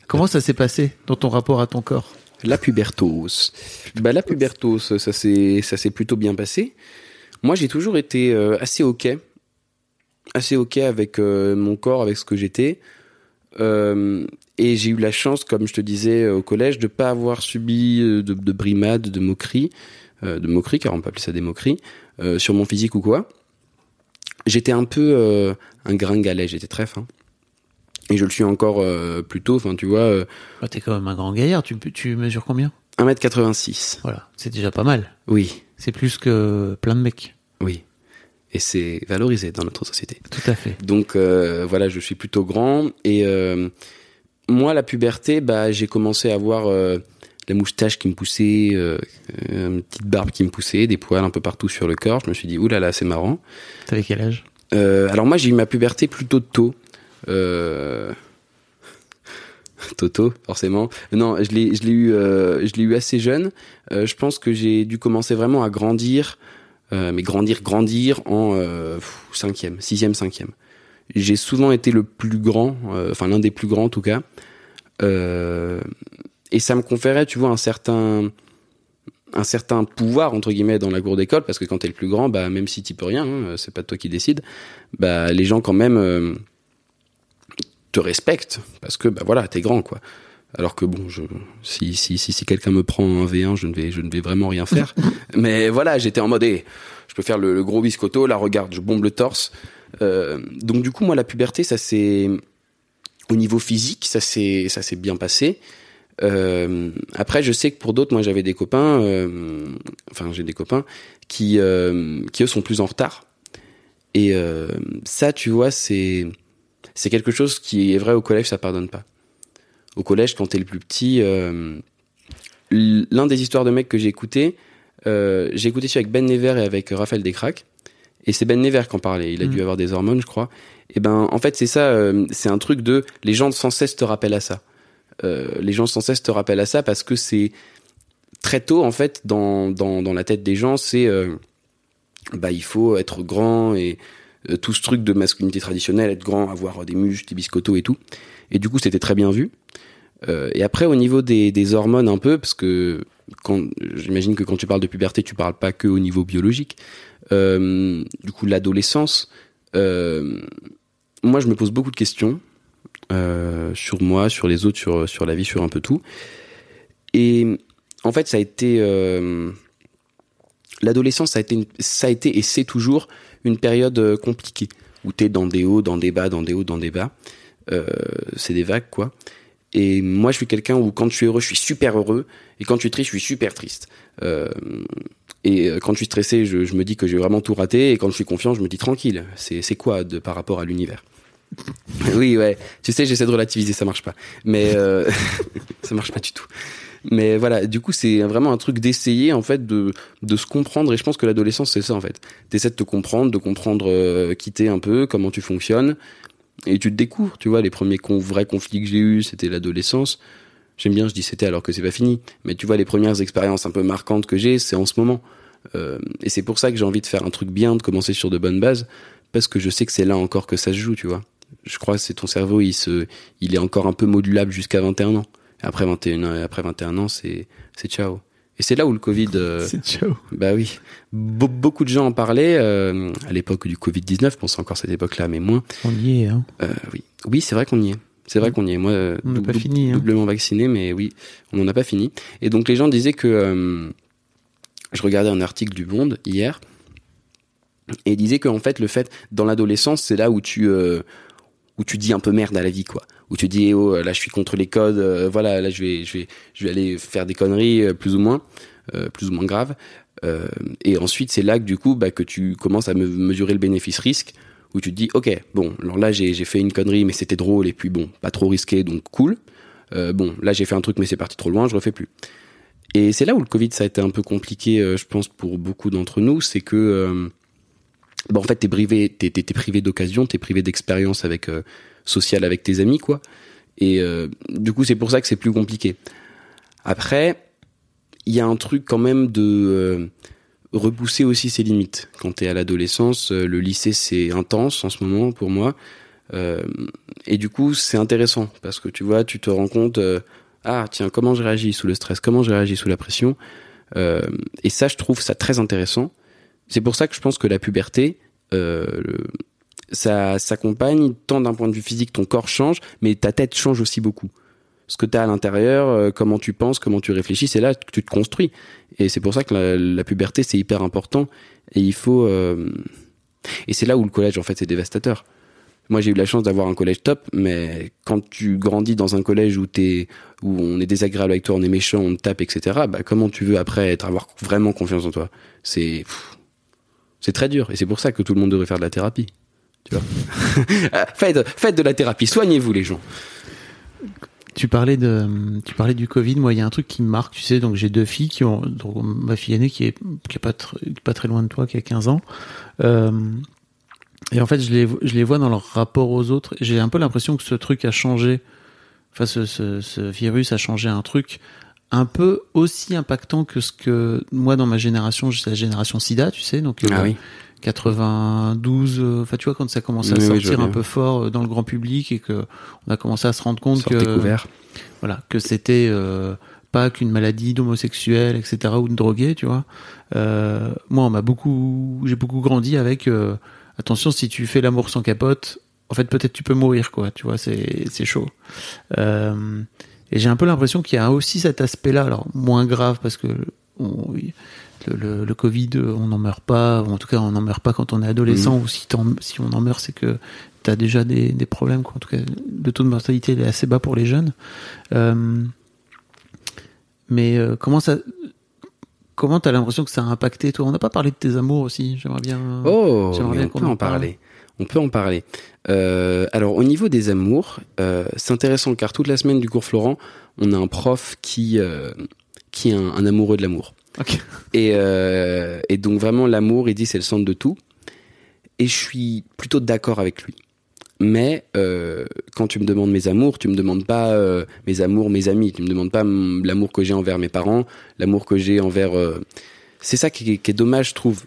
Comment ça s'est passé dans ton rapport à ton corps? La pubertose. Bah, la pubertose, ça s'est, ça s'est plutôt bien passé. Moi, j'ai toujours été euh, assez ok. Assez ok avec euh, mon corps, avec ce que j'étais. Euh, et j'ai eu la chance, comme je te disais euh, au collège, de pas avoir subi euh, de, de brimades, de moqueries, euh, de moqueries, car on peut appeler ça des moqueries, euh, sur mon physique ou quoi. J'étais un peu un gringalet, j'étais très fin. Et je le suis encore euh, plutôt, enfin tu vois, Bah, T'es quand même un grand gaillard. Tu, tu mesures combien? 1m86. Voilà, c'est déjà pas mal. Oui, C'est plus que plein de mecs. Oui. Et c'est valorisé dans notre société. Tout à fait. Donc euh, voilà, je suis plutôt grand. Et euh, moi, la puberté, bah, j'ai commencé à avoir euh, la moustache qui me poussait, euh, une petite barbe qui me poussait, des poils un peu partout sur le corps. Je me suis dit, oulala, c'est marrant. T'avais quel âge? Alors moi, j'ai eu ma puberté plutôt tôt. Toto, forcément. Non, je l'ai, je l'ai eu, je l'ai eu assez jeune. Je pense que j'ai dû commencer vraiment à grandir, mais grandir, grandir en euh, cinquième, sixième, cinquième. J'ai souvent été le plus grand, euh, enfin l'un des plus grands en tout cas. Euh, et ça me conférait, tu vois, un certain, un certain pouvoir entre guillemets dans la cour d'école, parce que quand t'es le plus grand, bah même si t'y peux rien, hein, c'est pas toi qui décide, bah les gens quand même euh, te respectent parce que bah voilà, t'es grand quoi. Alors que bon, je, si si si, si quelqu'un me prend un V1, je ne vais je ne vais vraiment rien faire. Mais voilà, j'étais en mode, eh, je peux faire le, le gros biscotto. Là, regarde, je bombe le torse. Euh, donc du coup, moi, la puberté, ça c'est au niveau physique, ça s'est ça s'est bien passé. Euh, après, je sais que pour d'autres, moi, j'avais des copains, euh, enfin, j'ai des copains qui euh, qui eux sont plus en retard. Et euh, ça, tu vois, c'est c'est quelque chose qui est vrai au collège, ça pardonne pas. Au collège, quand t'es le plus petit, euh, l'un des histoires de mecs que j'ai écouté, euh, j'ai écouté celui avec Ben Never et avec Raphaël Descraques. Et c'est Ben Never qui en parlait. Il a Mm. dû avoir des hormones, je crois. Et ben, en fait, c'est ça. euh, c'est un truc de les gens sans cesse te rappellent à ça. Euh, les gens sans cesse te rappellent à ça parce que c'est très tôt en fait dans dans dans la tête des gens, c'est bah il faut être grand et tout ce truc de masculinité traditionnelle, être grand, avoir des muscles, des biscottos et tout. Et du coup, c'était très bien vu. Euh, et après, au niveau des, hormones, un peu, parce que j'imagine que quand tu parles de puberté, tu parles pas que au niveau biologique. Euh, du coup, l'adolescence, euh, moi, je me pose beaucoup de questions sur moi, sur les autres, sur sur la vie, sur un peu tout. Et en fait, ça a été l'adolescence, ça a été, ça a été et c'est toujours une période compliquée où t'es dans des hauts, dans des bas, dans des hauts, dans des bas. Euh, c'est des vagues, quoi. Et moi, je suis quelqu'un où quand je suis heureux, je suis super heureux, et quand je suis triste, je suis super triste. Euh, et euh, quand je suis stressé, je, me dis que j'ai vraiment tout raté, et quand je suis confiant, je me dis tranquille. C'est quoi de par rapport à l'univers? Oui, ouais. Tu sais, j'essaie de relativiser, ça marche pas. Mais ça marche pas du tout. Mais voilà, du coup, c'est vraiment un truc d'essayer en fait de se comprendre. Et je pense que l'adolescence, c'est ça en fait. T'essaies de te comprendre, de comprendre, euh, quitter un peu comment tu fonctionnes, et tu te découvres. Tu vois, les premiers vrais conflits que j'ai eus, c'était l'adolescence. J'aime bien, je dis c'était alors que c'est pas fini. Mais tu vois, les premières expériences un peu marquantes que j'ai, c'est en ce moment. Euh, et c'est pour ça que j'ai envie de faire un truc bien, de commencer sur de bonnes bases, parce que je sais que c'est là encore que ça se joue, tu vois. Je crois que c'est ton cerveau, il se, il est encore un peu modulable jusqu'à 21 ans. Après 21 ans, après 21 ans, c'est ciao. Et c'est là où le Covid, euh, bah oui, Be- beaucoup de gens en parlaient euh, à l'époque du Covid 19. Bon, c'est encore cette époque-là, mais moins. On y est, hein. Euh, oui, oui, c'est vrai qu'on y est. C'est vrai qu'on y est. Moi, euh, On n'a dou- pas dou- fini, hein. doublement vacciné, mais oui, on n'en a pas fini. Et donc les gens disaient que euh, je regardais un article du Monde hier et il disait qu'en fait le fait dans l'adolescence c'est là où tu euh, où tu dis un peu merde à la vie quoi où tu dis eh oh là je suis contre les codes euh, voilà là je vais je vais je vais aller faire des conneries euh, plus ou moins euh, plus ou moins graves. Et ensuite c'est là que du coup bah, que tu commences à me mesurer le bénéfice risque où tu te dis ok bon alors là j'ai fait une connerie mais c'était drôle et puis bon pas trop risqué donc cool. Bon là j'ai fait un truc mais c'est parti trop loin je refais plus. Et c'est là où le Covid ça a été un peu compliqué je pense pour beaucoup d'entre nous c'est que euh, bah, en fait t'es privé t'es privé d'occasion t'es privé d'expérience avec sociale avec tes amis quoi. Et euh, du coup c'est pour ça que c'est plus compliqué. Après il y a un truc quand même de euh, repousser aussi ses limites. Quand t'es à l'adolescence euh, le lycée c'est intense en ce moment pour moi. Euh, et du coup c'est intéressant parce que tu vois tu te rends compte euh, ah tiens comment je réagis sous le stress? Comment je réagis sous la pression? Euh, et ça je trouve ça très intéressant. C'est pour ça que je pense que la puberté, euh, ça s'accompagne tant d'un point de vue physique, ton corps change, mais ta tête change aussi beaucoup. Ce que tu as à l'intérieur, euh, comment tu penses, comment tu réfléchis, c'est là que tu te construis. Et c'est pour ça que la, puberté, c'est hyper important. Et il faut... euh, Et c'est là où le collège, en fait, c'est dévastateur. Moi, j'ai eu la chance d'avoir un collège top, mais quand tu grandis dans un collège où t'es, où on est désagréable avec toi, on est méchant, on te tape, etc. Bah, comment tu veux après être avoir vraiment confiance en toi? C'est, c'est très dur. Et c'est pour ça que tout le monde devrait faire de la thérapie. Tu vois Ah, faites, faites de la thérapie. Soignez-vous les gens. Tu parlais de, tu parlais du Covid. Moi, il y a un truc qui me marque. Tu sais, donc j'ai deux filles qui ont, donc, ma fille aînée qui est, qui est pas, tr- pas très loin de toi, qui a 15 ans. Euh, et en fait, je les, je les vois dans leur rapport aux autres. J'ai un peu l'impression que ce truc a changé enfin, ce, ce, ce virus a changé un truc un peu aussi impactant que ce que moi dans ma génération, c'est la génération SIDA, tu sais, donc Ah euh, oui. 92, euh, enfin tu vois quand ça a commencé à Oui, sortir un peu fort euh, dans le grand public et que on a commencé à se rendre compte que voilà que c'était euh, pas qu'une maladie d'homosexuel, etc. ou de drogué, tu vois. Euh, moi, on m'a beaucoup, j'ai beaucoup grandi avec euh, attention si tu fais l'amour sans capote, en fait peut-être tu peux mourir, quoi. Tu vois, c'est c'est chaud. Et j'ai un peu l'impression qu'il y a aussi cet aspect-là, alors moins grave parce que on- le, le, le Covid, euh, on n'en meurt pas, ou en tout cas on n'en meurt pas quand on est adolescent, ou si, on en meurt, c'est que tu as déjà des, des problèmes. Quoi. En tout cas, le taux de mortalité il est assez bas pour les jeunes. Euh, mais euh, comment ça... Comment t'as l'impression que ça a impacté toi? On n'a pas parlé de tes amours aussi. J'aimerais bien. Oh, J'aimerais mais bien on peut en en parle. parler. On peut en parler. Euh, alors, au niveau des amours, c'est intéressant car toute la semaine du cours Florent, on a un prof qui qui est un, un amoureux de l'amour. Et, euh, et donc vraiment l'amour, il dit c'est le centre de tout. Et je suis plutôt d'accord avec lui. Mais euh, quand tu me demandes mes amours, tu me demandes pas euh, mes amours, mes amis. Tu me demandes pas hum, l'amour que j'ai envers mes parents, l'amour que j'ai envers. euh, C'est ça qui est, dommage, je trouve.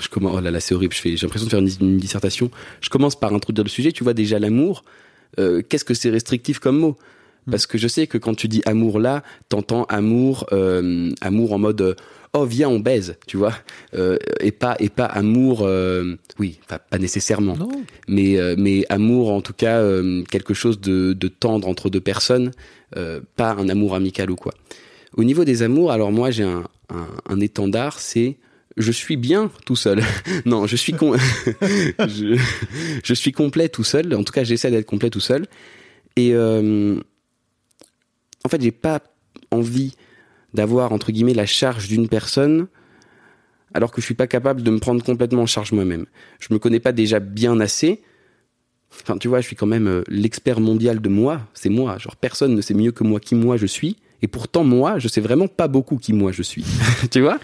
Je commence. Oh là là, c'est horrible. J'ai l'impression de faire une, une dissertation. Je commence par introduire le sujet. Tu vois déjà l'amour. euh, Qu'est-ce que c'est restrictif comme mot? Parce que je sais que quand tu dis amour là, t'entends amour, euh, amour en mode euh, oh viens on baise, tu vois, euh, et pas et pas amour, euh, oui, pas, pas nécessairement, Non. mais euh, mais amour en tout cas euh, quelque chose de, de tendre entre deux personnes, euh, pas un amour amical ou quoi. Au niveau des amours, alors moi j'ai un, un, un étendard, c'est je suis bien tout seul. non, je suis con... je, je suis complet tout seul. En tout cas, j'essaie d'être complet tout seul. Et euh, en fait, j'ai pas envie d'avoir entre guillemets la charge d'une personne alors que je suis pas capable de me prendre complètement en charge moi-même. Je me connais pas déjà bien assez. Enfin, tu vois, je suis quand même euh, l'expert mondial de moi. C'est moi. Genre, personne ne sait mieux que moi qui moi je suis. Et pourtant, moi, je sais vraiment pas beaucoup qui moi je suis. tu vois?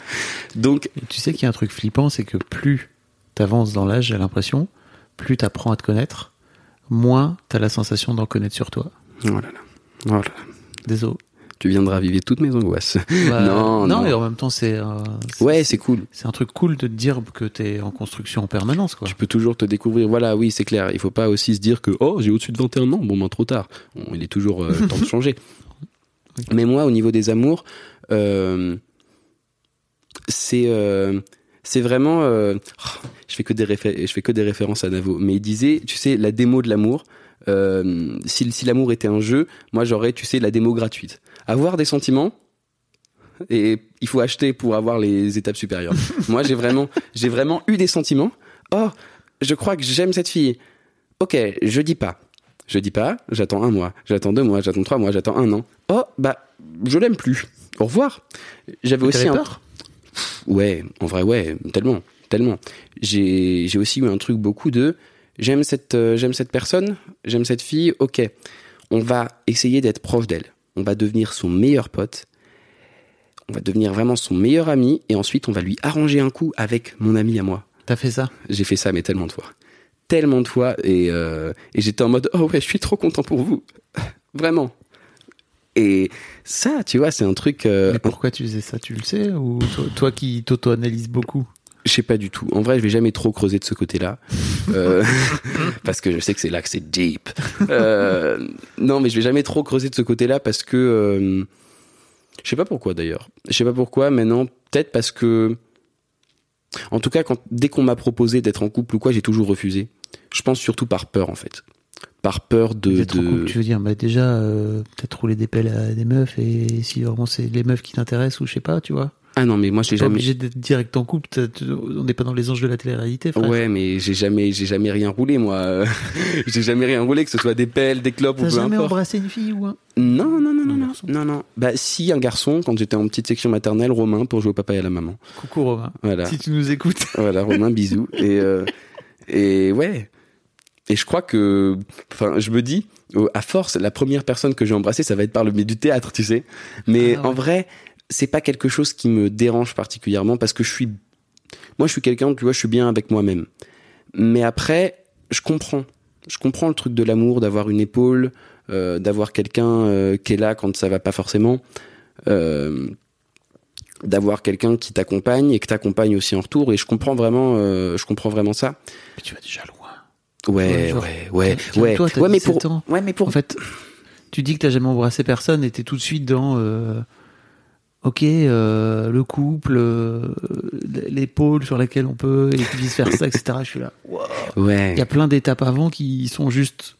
Donc, tu sais qu'il y a un truc flippant, c'est que plus t'avances dans l'âge, j'ai l'impression, plus t'apprends à te connaître, moins t'as la sensation d'en connaître sur toi. oh là là. Oh là là. Désolé. Tu viendras vivre toutes mes angoisses. Bah, Non, non. et en même temps, c'est euh, Ouais, c'est cool. c'est un truc cool de te dire que t'es en construction en permanence, quoi. Tu peux toujours te découvrir. Voilà, oui, c'est clair. Il faut pas aussi se dire que oh, j'ai au-dessus de 21 ans, bon ben trop tard. Bon, il est toujours euh, temps de changer. Mais moi, au niveau des amours, euh, c'est c'est vraiment. euh, oh, je fais que des je fais que des références à Navo. Mais il disait, tu sais, la démo de l'amour. Euh, si si l'amour était un jeu, moi j'aurais, tu sais, la démo gratuite. Avoir des sentiments. Et il faut acheter pour avoir les étapes supérieures. moi, j'ai vraiment, j'ai vraiment eu des sentiments. Oh, je crois que j'aime cette fille. Ok, je dis pas. Je dis pas, j'attends un mois, j'attends deux mois, j'attends trois mois, j'attends un an. Oh, bah, je l'aime plus. Au revoir. J'avais aussi un. peur? Ouais, en vrai, ouais, tellement, tellement. J'ai, j'ai aussi eu un truc beaucoup de. J'aime cette, euh, j'aime cette personne, j'aime cette fille. Ok, on va essayer d'être proche d'elle. On va devenir son meilleur pote. On va devenir vraiment son meilleur ami et ensuite on va lui arranger un coup avec mon ami à moi. T'as fait ça? J'ai fait ça, mais tellement de fois. Tellement de fois. Et, euh, et j'étais en mode, oh ouais, je suis trop content pour vous. Vraiment. Et ça, tu vois, c'est un truc. euh, Mais pourquoi tu faisais ça? Tu le sais Ou toi, toi qui t'auto-analyses beaucoup? Je sais pas du tout. En vrai, je vais jamais trop creuser de ce côté-là. Euh, parce que je sais que c'est là que c'est deep. Euh, non, mais je vais jamais trop creuser de ce côté-là parce que. euh, je sais pas pourquoi d'ailleurs. Je sais pas pourquoi, mais non, peut-être parce que. En tout cas, quand, dès qu'on m'a proposé d'être en couple ou quoi, j'ai toujours refusé. Je pense surtout par peur, en fait. Par peur de. De... couple, tu veux dire bah déjà euh, peut-être rouler des pelles à des meufs et si vraiment c'est les meufs qui t'intéressent ou je sais pas tu vois Ah non, mais moi, pas jamais. obligé d'être direct en couple t'as- on n'est pas dans les anges de la télé-réalité frère Ouais, mais j'ai jamais, j'ai jamais rien roulé, moi. j'ai jamais rien roulé, que ce soit des pelles, des clopes ou t'as peu jamais importe. embrassé une fille ou un? Non, non, non, non, non, non, non. Bah, si, un garçon, quand j'étais en petite section maternelle, Romain, pour jouer au papa et à la maman. coucou Romain Voilà. si tu nous écoutes Voilà, Romain, bisous. Et, euh, et ouais. Et je crois que, enfin, je me dis, à force, la première personne que j'ai embrassée, ça va être par le biais du théâtre, tu sais. Mais Ah ouais. en vrai, c'est pas quelque chose qui me dérange particulièrement parce que je suis, moi, je suis quelqu'un, tu vois, je suis bien avec moi-même. Mais après, je comprends. je comprends le truc de l'amour, d'avoir une épaule, euh, d'avoir quelqu'un euh, qui est là quand ça va pas forcément, euh, d'avoir quelqu'un qui t'accompagne et que t'accompagne aussi en retour. Et je comprends vraiment, je comprends vraiment ça. Mais tu vas déjà loin. Ouais, ouais, ouais, ouais. calme-toi, t'as ouais, mais 17 pour, ans. ouais, mais pour. En fait, tu dis que t'as jamais embrassé personne et t'es tout de suite dans. Ok, euh, le couple, euh, l'épaule sur laquelle on peut, et vice versa, etc. Je suis là. wow. ouais. Il y a plein d'étapes avant qui sont juste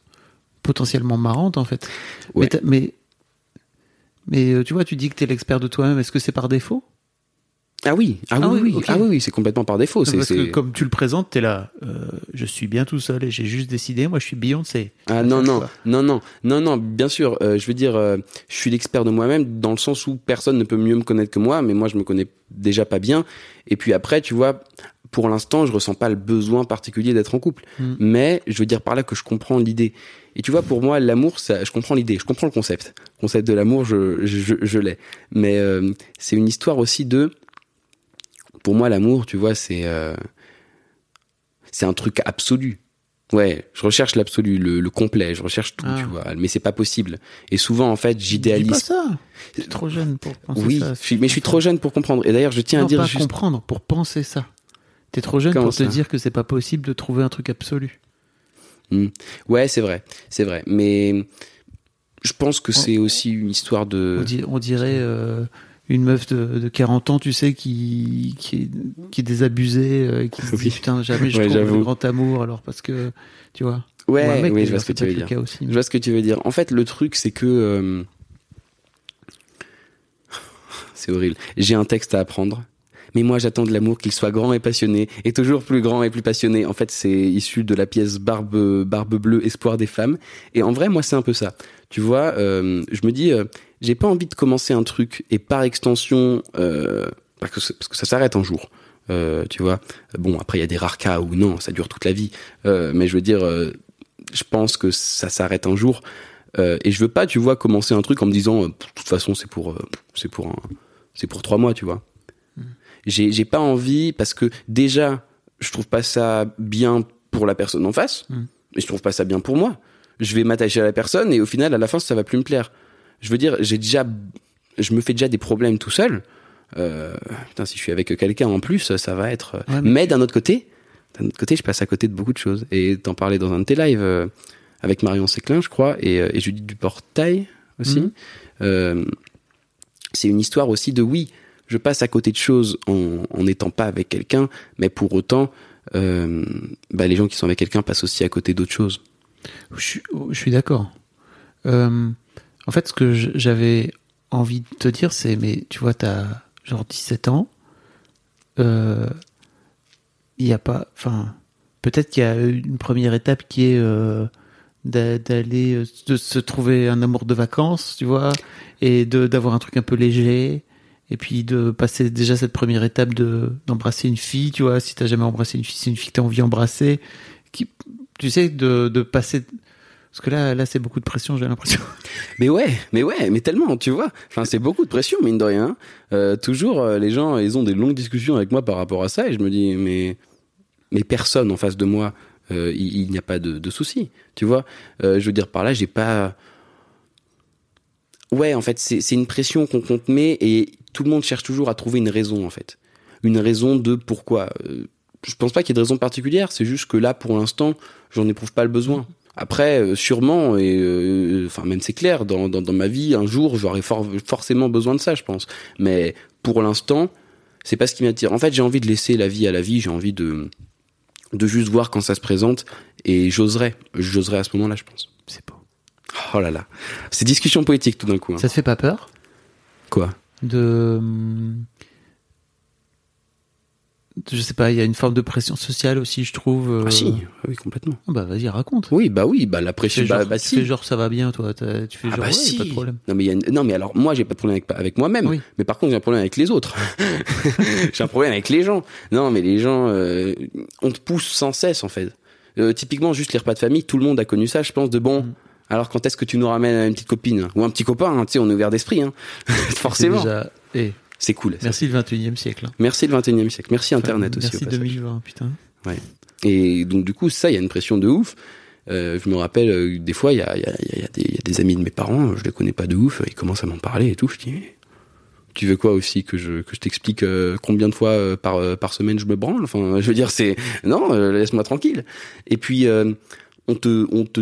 potentiellement marrantes en fait. Mais, Ouais. mais, mais euh, tu vois, tu dis que t'es l'expert de toi-même. Est-ce que c'est par défaut? Ah oui, ah, Ah oui, oui, ah oui, oui, c'est complètement par défaut. Parce que comme tu le présentes, t'es là. euh, je suis bien tout seul et j'ai juste décidé. Moi, je suis Beyoncé. Ah non, non, non, non, non, non, bien sûr, euh, je veux dire, euh, je suis l'expert de moi-même dans le sens où personne ne peut mieux me connaître que moi, mais moi je me connais déjà pas bien. Et puis après, tu vois, pour l'instant, je ressens pas le besoin particulier d'être en couple. Mm. Mais je veux dire par là que je comprends l'idée. Et tu vois, pour moi, l'amour, ça, je comprends l'idée, je comprends le concept. Le concept de l'amour, je, je, je l'ai. Mais euh, c'est une histoire aussi de, pour moi, l'amour, tu vois, c'est, euh, c'est un truc absolu. Ouais, je recherche l'absolu, le, le complet, je recherche tout, Ah. tu vois, mais c'est pas possible. Et souvent, en fait, Dis pas j'idéalise. ça. T'es trop jeune pour penser Oui, ça. je suis- mais je suis trop jeune pour comprendre. Et d'ailleurs, je tiens Non, à dire pas juste. comprendre, pour penser ça. T'es trop jeune Comment pour te dire que c'est pas possible de trouver un truc absolu. Ouais, c'est vrai, c'est vrai. Mais je pense que c'est aussi une histoire de. on dirait euh, une meuf de, de 40 ans, tu sais, qui, qui, est, qui est désabusée, euh, et qui se dit putain, jamais je Ouais, trouve j'avoue. grand amour, alors parce que, tu vois. Ou un Ouais, mec, oui, je vois ce que tu veux dire. aussi. Je vois ce que tu veux dire. En fait, le truc, c'est que. euh, C'est horrible. J'ai un texte à apprendre. Mais moi, j'attends de l'amour qu'il soit grand et passionné, et toujours plus grand et plus passionné. En fait, c'est issu de la pièce Barbe, Barbe bleue, Espoir des femmes. Et en vrai, moi, c'est un peu ça. Tu vois, euh, je me dis, euh, j'ai pas envie de commencer un truc, et par extension, euh, parce, que, parce que ça s'arrête un jour. Euh, tu vois, bon, après, il y a des rares cas où non, ça dure toute la vie. Euh, mais je veux dire, je pense que ça s'arrête un jour. Et je veux pas, tu vois, commencer un truc en me disant, de toute façon, c'est pour, c'est pour un, c'est pour trois mois, tu vois. J'ai, j'ai pas envie parce que déjà, je trouve pas ça bien pour la personne en face, Mm. et je trouve pas ça bien pour moi. Je vais m'attacher à la personne et au final, à la fin, ça va plus me plaire. Je veux dire, j'ai déjà, je me fais déjà des problèmes tout seul. Euh, putain, si je suis avec quelqu'un en plus, ça va être. Ouais, mais- mais d'un autre côté, d'un autre côté, je passe à côté de beaucoup de choses. Et t'en parlais dans un de tes lives euh, avec Marion Séclin, je crois, et, euh, et Judith Duportail aussi. Mhm. Euh, c'est une histoire aussi de oui, je passe à côté de choses en n'étant pas avec quelqu'un, mais pour autant, bah, les gens qui sont avec quelqu'un passent aussi à côté d'autres choses. Je suis, je suis d'accord. Euh, en fait, ce que j'avais envie de te dire, c'est, mais tu vois, t'as genre 17 ans. euh, Il n'y a pas. Enfin, peut-être qu'il y a une première étape qui est euh, d'a- d'aller, euh, de se trouver un amour de vacances, tu vois, et d'avoir un truc un peu léger. Et puis de passer déjà cette première étape de d'embrasser une fille, tu vois, si t'as jamais embrassé une fille, c'est une fille que t'as envie d'embrasser. Qui, tu sais, de, de passer. Parce que là, là c'est beaucoup de pression, j'ai l'impression. Mais ouais, mais ouais, mais tellement, tu vois. Enfin, c'est beaucoup de pression, mine de rien. Euh, toujours, euh, les gens, ils ont des longues discussions avec moi par rapport à ça, et je me dis, mais, mais personne en face de moi, euh, il, il n'y a pas de, de souci, tu vois. Je veux dire, par là, j'ai pas. Ouais, en fait, c'est une pression qu'on qu'on te met, et tout le monde cherche toujours à trouver une raison, en fait. Une raison de pourquoi. Je pense pas qu'il y ait de raison particulière, c'est juste que là, pour l'instant, j'en éprouve pas le besoin. Après, euh, sûrement, et euh, enfin même c'est clair, dans, dans, dans ma vie, un jour, j'aurai for- forcément besoin de ça, je pense. Mais pour l'instant, c'est pas ce qui m'attire. En fait, j'ai envie de laisser la vie à la vie, j'ai envie de de juste voir quand ça se présente, et j'oserais, j'oserais à ce moment-là, je pense. C'est beau. Oh là là, c'est discussion poétique tout d'un coup. hein. Ça te fait pas peur? Quoi? De. Je sais pas, il y a une forme de pression sociale aussi, je trouve. euh, Ah si, oui complètement. ah Bah vas-y, raconte. Oui, bah oui, bah la Tu pression, fais, genre, bah, bah tu si. fais genre ça va bien, toi. Tu fais Ah genre bah ouais, si. pas de problème. Non mais y a une- non mais alors moi j'ai pas de problème avec, avec moi-même. Oui. Mais par contre j'ai un problème avec les autres. j'ai un problème avec les gens. Non mais les gens, euh, on te pousse sans cesse en fait. Euh, typiquement juste les repas de famille, tout le monde a connu ça, je pense. De bon, Mm. alors quand est-ce que tu nous ramènes une petite copine? Ou un petit copain hein, Tu sais, on est ouvert d'esprit, hein. forcément. Déjà- eh, C'est cool. merci le 21 e siècle. hein. Merci le 21e siècle. Merci Internet Enfin, aussi. Merci au passage. 2020, putain. Et donc du coup ça, il y a une pression de ouf. Euh, je me rappelle, euh, des fois, il y a, y, a, y, a y a, des amis de mes parents, je les connais pas de ouf, ils commencent à m'en parler et tout. Je dis, tu veux quoi aussi que je que je t'explique euh, combien de fois par par semaine je me branle? Enfin, je veux dire, c'est non, laisse-moi tranquille. Et puis on te on te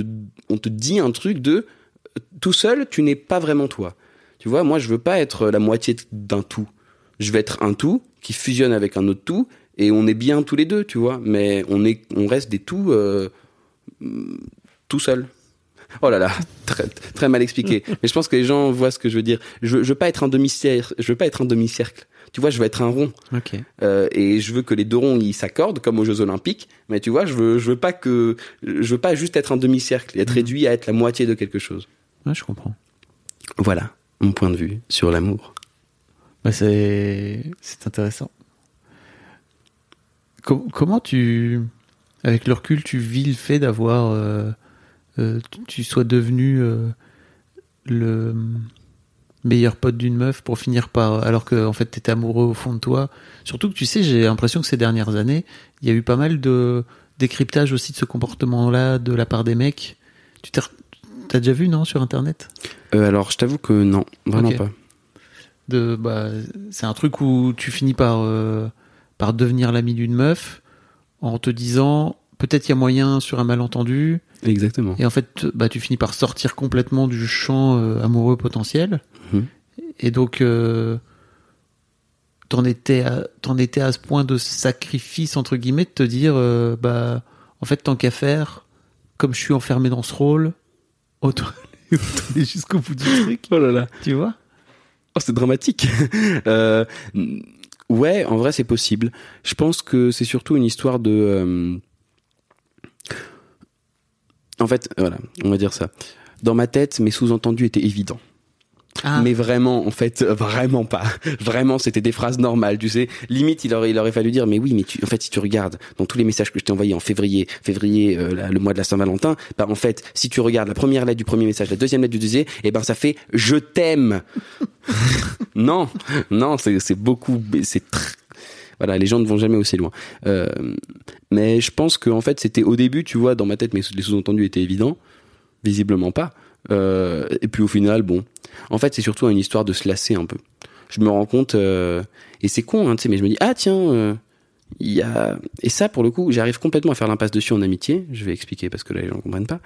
on te dit un truc de tout seul, tu n'es pas vraiment toi. Tu vois, moi, je veux pas être la moitié d'un tout. Je veux être un tout qui fusionne avec un autre tout et on est bien tous les deux, tu vois. Mais on est on reste des tout tout seul. Oh là là, très, très mal expliqué. Mais je pense que les gens voient ce que je veux dire. Je, je veux pas être un demi-cercle. Je veux pas être un demi-cercle. Tu vois, je veux être un rond. Okay. Euh, et je veux que les deux ronds ils s'accordent comme aux Jeux Olympiques. Mais tu vois, je veux, je veux pas que, je veux pas juste être un demi-cercle et être mmh. réduit à être la moitié de quelque chose. Ouais, je comprends. Voilà mon point de vue sur l'amour. Bah c'est, intéressant. Com comment tu, avec le recul, tu vis le fait d'avoir euh euh, tu sois devenu euh, le meilleur pote d'une meuf pour finir par alors que en fait t'étais amoureux au fond de toi surtout que tu sais j'ai l'impression que ces dernières années il y a eu pas mal de décryptage aussi de ce comportement là de la part des mecs tu t'as déjà vu non sur internet? Euh, alors je t'avoue que non vraiment okay. pas de bah c'est un truc où tu finis par euh, par devenir l'ami d'une meuf en te disant peut-être il y a moyen sur un malentendu Exactement. Et en fait, bah, tu finis par sortir complètement du champ euh, amoureux potentiel. Mmh. Et donc, euh, t'en étais, à, t'en étais à ce point de sacrifice, entre guillemets, de te dire, bah, en fait, tant qu'à faire, comme je suis enfermé dans ce rôle, autant aller jusqu'au bout du truc. Oh là là. Tu vois? Oh, c'est dramatique. euh, ouais, en vrai, c'est possible. Je pense que c'est surtout une histoire de euh, en fait, voilà, on va dire ça. Dans ma tête, mes sous-entendus étaient évidents. Ah. Mais vraiment, en fait, vraiment pas. Vraiment, c'était des phrases normales, tu sais. Limite, il aurait, il aurait fallu dire, mais oui, mais tu, en fait, si tu regardes dans tous les messages que je t'ai envoyés en février, février, euh, le mois de la Saint-Valentin, bah en fait, si tu regardes la première lettre du premier message, la deuxième lettre du deuxième, et eh ben ça fait je t'aime. non, non, c'est, c'est beaucoup, c'est voilà, les gens ne vont jamais aussi loin. Euh, mais je pense que en fait, c'était au début, tu vois, dans ma tête, mais les sous-entendus étaient évidents, visiblement pas. Euh, et puis au final, bon, en fait, c'est surtout une histoire de se lasser un peu. Je me rends compte, euh, et c'est con, hein, tu sais, mais je me dis, ah tiens, euh, il y a et ça pour le coup, j'arrive complètement à faire l'impasse dessus en amitié. Je vais expliquer parce que là les gens comprennent pas.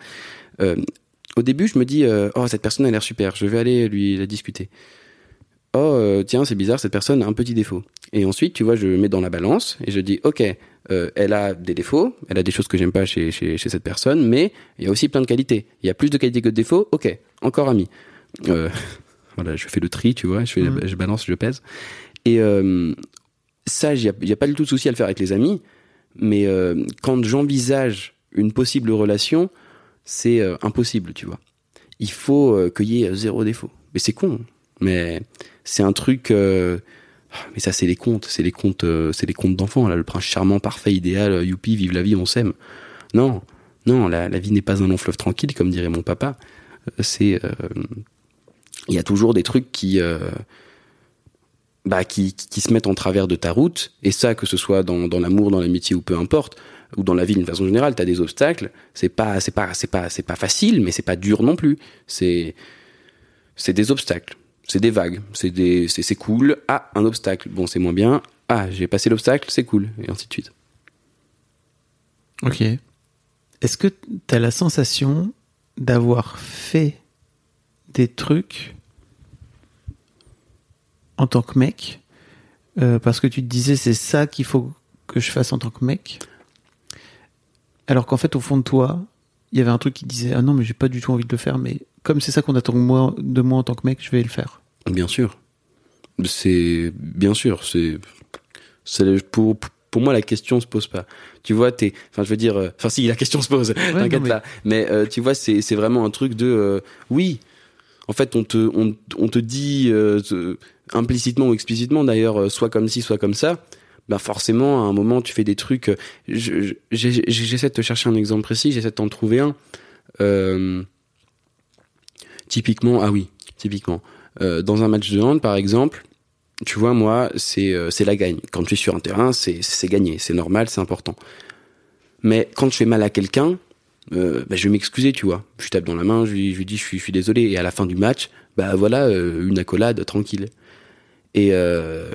Au début, je me dis, oh cette personne a l'air super, je vais aller lui la discuter. Oh tiens, c'est bizarre, cette personne a un petit défaut. Et ensuite, tu vois, je mets dans la balance et je dis, ok, euh, elle a des défauts, elle a des choses que j'aime pas chez, chez, chez, cette personne, mais il y a aussi plein de qualités. Il y a plus de qualités que de défauts, ok, encore ami. Euh, voilà, je fais le tri, tu vois, je, fais, mmh. je balance, je pèse. Et euh, ça, il n'y a, a, pas du tout de souci à le faire avec les amis, mais quand j'envisage une possible relation, c'est impossible, tu vois. Il faut qu'il y ait zéro défaut. Mais c'est con, mais c'est un truc mais ça c'est les contes, c'est les contes, euh, c'est les contes d'enfants. Là, le prince charmant, parfait, idéal, euh, youpi, vive la vie, on s'aime. Non, non, la, la vie n'est pas un long fleuve tranquille, comme dirait mon papa. Euh, c'est, il y a toujours des trucs qui, bah, qui, qui se mettent en travers de ta route. Et ça, que ce soit dans, dans l'amour, dans l'amitié ou peu importe, ou dans la vie d'une façon générale, t'as des obstacles. C'est pas, c'est pas, c'est pas, c'est pas facile, mais c'est pas dur non plus. C'est, c'est des obstacles c'est des vagues, c'est des, c'est cool. Ah, un obstacle, bon, c'est moins bien. Ah, j'ai passé l'obstacle, c'est cool, et ainsi de suite. Ok. Est-ce que tu as la sensation d'avoir fait des trucs en tant que mec? Euh, parce que tu te disais c'est ça qu'il faut que je fasse en tant que mec alors qu'en fait au fond de toi il y avait un truc qui disait ah non mais j'ai pas du tout envie de le faire mais comme c'est ça qu'on attend de moi, de moi en tant que mec je vais le faire Bien sûr. C'est bien sûr, c'est pour pour moi la question se pose pas. Tu vois, t'es enfin je veux dire euh, enfin si la question se pose, ouais, t'inquiète pas. Mais, mais euh, tu vois, c'est c'est vraiment un truc de euh, oui. En fait, on te on, on te dit implicitement ou explicitement d'ailleurs soit comme ci, soit comme ça. Bah forcément, à un moment, tu fais des trucs. J'essaie de te chercher un exemple précis, j'essaie de t'en trouver un. Typiquement, ah oui, typiquement. Euh, dans un match de hand, par exemple, tu vois, moi, c'est euh, la gagne. Quand tu es sur un terrain, c'est gagné, c'est normal, c'est important. Mais quand je fais mal à quelqu'un, euh, bah, je vais m'excuser, tu vois. Je tape dans la main, je lui, je lui dis je suis, je suis désolé. Et à la fin du match, bah voilà, euh, une accolade tranquille. Et euh,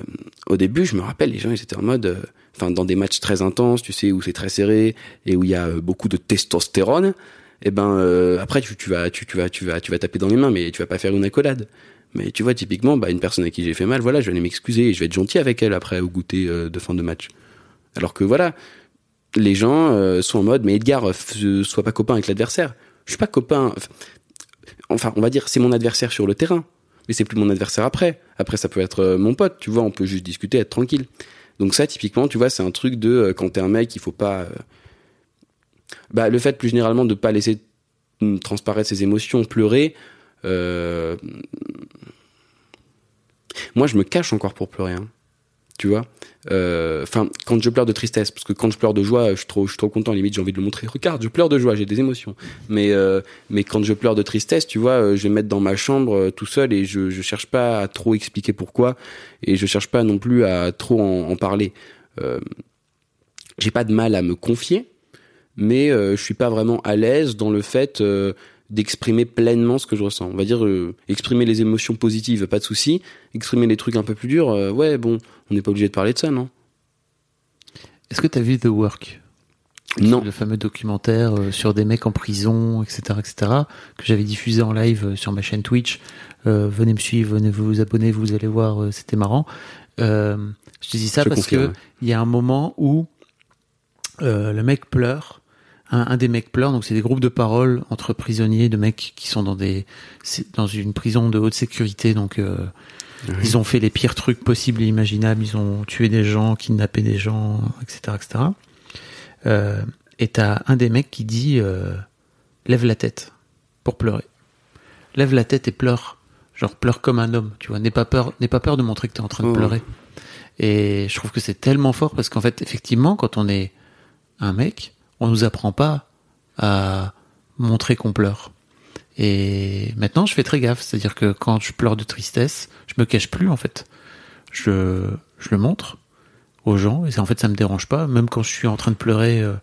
au début, je me rappelle, les gens ils étaient en mode, enfin dans des matchs très intenses, tu sais, où c'est très serré et où il y a beaucoup de testostérone. Et ben euh, après tu, vas tu, vas tu vas tu vas taper dans les mains, mais tu vas pas faire une accolade. Mais tu vois typiquement, bah une personne à qui j'ai fait mal, voilà, je vais aller m'excuser et je vais être gentil avec elle après au goûter euh, de fin de match. Alors que voilà, les gens euh, sont en mode, mais Edgar, sois pas copain avec l'adversaire. Je suis pas copain. Enfin, on va dire, c'est mon adversaire sur le terrain, mais c'est plus mon adversaire après. Après, ça peut être mon pote, tu vois, on peut juste discuter, être tranquille. Donc ça, typiquement, tu vois, c'est un truc de quand t'es un mec, il faut pas. Bah, le fait plus généralement de pas laisser mm, transparaître ses émotions, pleurer. euh, Moi, je me cache encore pour pleurer. Hein. Tu vois? Euh, Enfin, quand je pleure de tristesse, parce que quand je pleure de joie, je suis trop, je suis trop content. Limite, j'ai envie de le montrer. Regarde, je pleure de joie, j'ai des émotions. Mais, euh, mais quand je pleure de tristesse, tu vois, euh, je vais me mettre dans ma chambre tout seul et je, je cherche pas à trop expliquer pourquoi et je cherche pas non plus à trop en, en parler. Euh, j'ai pas de mal à me confier, mais euh, je suis pas vraiment à l'aise dans le fait euh, d'exprimer pleinement ce que je ressens. On va dire euh, exprimer les émotions positives, pas de souci. Exprimer les trucs un peu plus durs, euh, ouais, bon, on n'est pas obligé de parler de ça, non Est-ce que tu as vu The Work? Non. Le fameux documentaire euh, sur des mecs en prison, etc., etc., que j'avais diffusé en live sur ma chaîne Twitch. Venez me suivre, venez vous abonner, vous allez voir, c'était marrant. Je te dis ça Je parce confirme. que il y a un moment où le mec pleure. Un, un des mecs pleure, donc c'est des groupes de parole entre prisonniers, de mecs qui sont dans des dans une prison de haute sécurité, donc euh, ils ont fait les pires trucs possibles et imaginables. Ils ont tué des gens, kidnappé des gens, etc., etc. Euh, et t'as un des mecs qui dit euh, lève la tête pour pleurer. Lève la tête et pleure. Genre pleure comme un homme, tu vois. N'aie pas peur, n'aie pas peur de montrer que t'es en train de Oh. pleurer. Et je trouve que c'est tellement fort parce qu'en fait, effectivement, quand on est un mec, on nous apprend pas à montrer qu'on pleure. Et maintenant, je fais très gaffe. C'est-à-dire que quand je pleure de tristesse, je me cache plus, en fait. Je, je le montre aux gens et ça, en fait, ça me dérange pas. Même quand je suis en train de pleurer euh,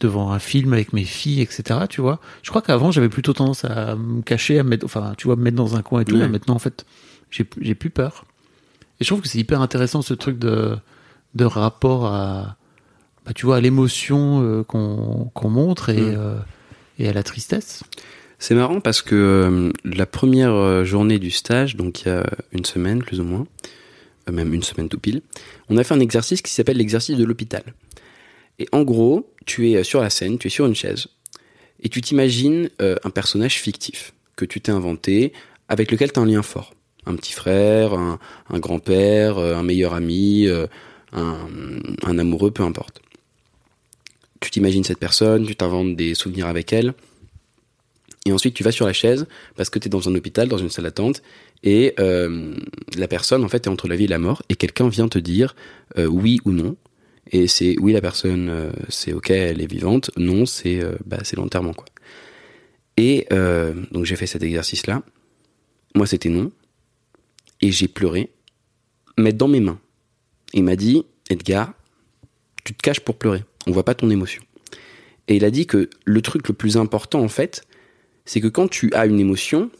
devant un film avec mes filles, etc., tu vois. Je crois qu'avant, j'avais plutôt tendance à me cacher, à me mettre, enfin, tu vois, me mettre dans un coin et tout. Maintenant, en fait, j'ai, j'ai plus peur. Et je trouve que c'est hyper intéressant, ce truc de, de rapport à, bah, tu vois, à l'émotion euh, qu'on, montre et, Mm. euh, et à la tristesse. C'est marrant parce que euh, la première journée du stage, donc il y a une semaine plus ou moins, euh, même une semaine tout pile, on a fait un exercice qui s'appelle l'exercice de l'hôpital. Et en gros, tu es sur la scène, tu es sur une chaise, et tu t'imagines euh, un personnage fictif que tu t'es inventé, avec lequel tu as un lien fort. Un petit frère, un, un grand-père, un meilleur ami, un, un amoureux, peu importe. Tu t'imagines cette personne, tu t'inventes des souvenirs avec elle, et ensuite, tu vas sur la chaise parce que tu es dans un hôpital, dans une salle d'attente, et euh, la personne, en fait, est entre la vie et la mort, et quelqu'un vient te dire euh, oui ou non. Et c'est oui, la personne, euh, c'est ok, elle est vivante. Non, c'est bah, l'enterrement, quoi. Et donc, j'ai fait cet exercice-là. Moi, c'était non. Et j'ai pleuré, mais dans mes mains. Il m'a dit, Edgar, tu te caches pour pleurer. On voit pas ton émotion. Et il a dit que le truc le plus important, en fait, c'est que quand tu as une émotion,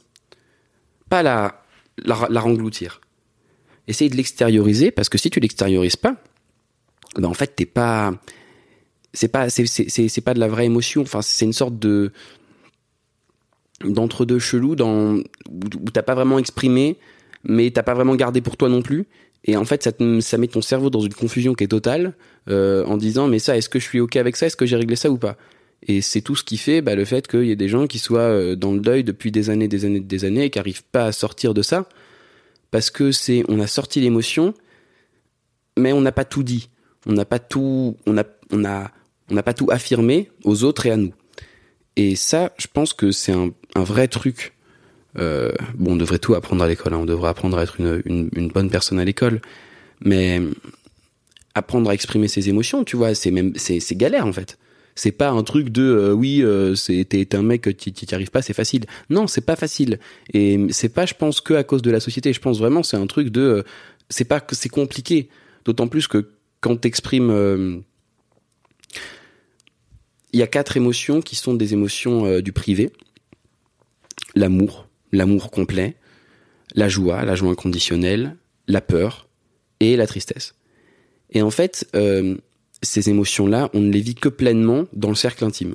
pas la, la, la rengloutir. Essaye de l'extérioriser, parce que si tu l'extériorises pas, ben en fait, t'es pas. C'est pas, c'est, pas de la vraie émotion. C'est une sorte de. d'entre-deux chelou dans, où, où t'as pas vraiment exprimé, mais t'as pas vraiment gardé pour toi non plus. Et en fait, ça, met ton cerveau dans une confusion qui est totale, euh, en disant, mais ça, est-ce que je suis OK avec ça? Est-ce que j'ai réglé ça ou pas? Et c'est tout ce qui fait bah, le fait qu'il y ait des gens qui soient euh, dans le deuil depuis des années, des années, des années, et qui n'arrivent pas à sortir de ça, parce que c'est, on a sorti l'émotion, mais on n'a pas tout dit, on n'a pas tout, on on a, on n'a pas tout affirmé aux autres et à nous. Et ça, je pense que c'est un vrai truc. Euh, bon, on devrait tout apprendre à l'école, hein, on devrait apprendre à être une, bonne personne à l'école, mais apprendre à exprimer ses émotions, tu vois, c'est même, c'est, galère en fait. C'est pas un truc de euh, oui euh, t'es un mec qui qui arrives pas c'est facile. Non c'est pas facile. Et c'est pas je pense que à cause de la société. Je pense vraiment c'est un truc de euh, c'est pas que c'est compliqué. D'autant plus que quand t'exprimes euh, il y a quatre émotions qui sont des émotions euh, du privé. L'amour, l'amour complet, la joie, la joie inconditionnelle, la peur et la tristesse. Et en fait, euh, ces émotions-là, on ne les vit que pleinement dans le cercle intime.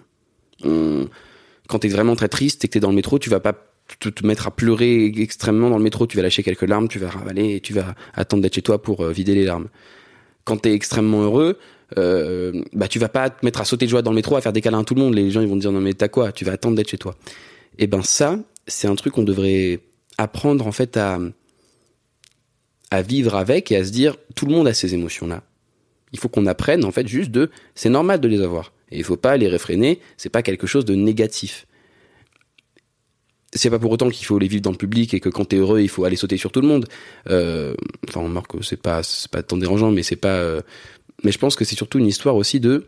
On, quand t'es vraiment très triste et que t'es dans le métro, tu vas pas te, mettre à pleurer extrêmement dans le métro, tu vas lâcher quelques larmes, tu vas ravaler et tu vas attendre d'être chez toi pour euh, vider les larmes. Quand t'es extrêmement heureux, euh, bah tu vas pas te mettre à sauter de joie dans le métro, à faire des câlins à tout le monde. Les gens ils vont te dire non mais t'as quoi? Tu vas attendre d'être chez toi. Et ben ça, c'est un truc qu'on devrait apprendre en fait à à vivre avec et à se dire tout le monde a ces émotions là. Il faut qu'on apprenne en fait juste de c'est normal de les avoir et il faut pas les réfréner, c'est pas quelque chose de négatif. C'est pas pour autant qu'il faut les vivre dans le public et que quand t'es heureux, il faut aller sauter sur tout le monde. Euh, enfin, que c'est pas, c'est pas tant dérangeant, mais c'est pas. Euh, mais je pense que c'est surtout une histoire aussi de,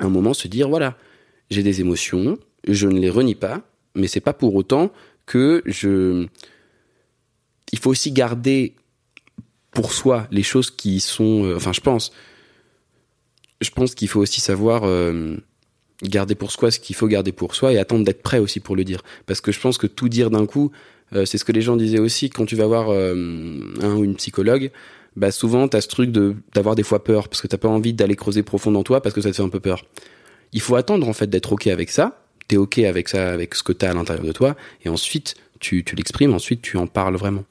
un moment, se dire voilà, j'ai des émotions, je ne les renie pas, mais c'est pas pour autant que je. Il faut aussi garder pour soi les choses qui sont. Euh, enfin, je pense. Je pense qu'il faut aussi savoir euh, garder pour soi ce qu'il faut garder pour soi et attendre d'être prêt aussi pour le dire. Parce que je pense que tout dire d'un coup, euh, c'est ce que les gens disaient aussi quand tu vas voir un ou une psychologue. Bah souvent t'as ce truc de d'avoir des fois peur parce que t'as pas envie d'aller creuser profond dans toi parce que ça te fait un peu peur. Il faut attendre en fait d'être ok avec ça. T'es ok avec ça, avec ce que t'as à l'intérieur de toi, et ensuite tu, tu l'exprimes, ensuite tu en parles vraiment.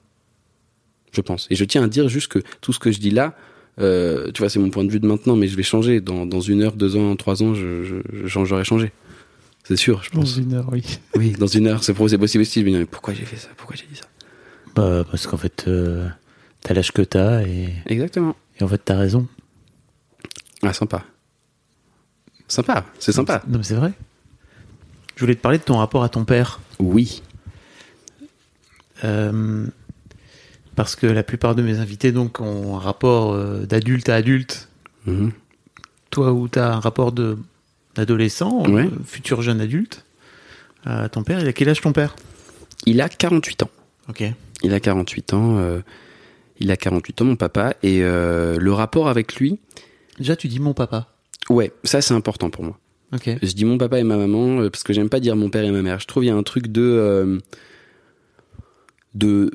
Je pense. Et je tiens à dire juste que tout ce que je dis là, euh, tu vois, c'est mon point de vue de maintenant, mais je vais changer. Dans, dans une heure, deux ans, trois ans, je, je, j'aurais changé. C'est sûr, je pense. Dans une heure, oui. Oui, dans une heure, c'est possible aussi. Je me dis, mais pourquoi j'ai fait ça? Pourquoi j'ai dit ça? Bah, parce qu'en fait, euh, t'as l'âge que t'as et, Exactement. et en fait, t'as raison. Ah, sympa. Sympa, c'est sympa. Non, mais c'est vrai. Je voulais te parler de ton rapport à ton père. Oui. Euh, parce que la plupart de mes invités donc ont un rapport euh, d'adulte à adulte. Mhm. Toi, où tu as un rapport de d'adolescent, Ouais. euh, futur jeune adulte. Euh, ton père, il a quel âge ton père? Il a 48 ans. Ok. Il a 48 ans. il a 48 ans, mon papa. Et le rapport avec lui, Déjà, tu dis mon papa. ouais, ça c'est important pour moi. Je dis mon papa et ma maman euh, parce que j'aime pas dire mon père et ma mère. Je trouve il y a un truc de euh, de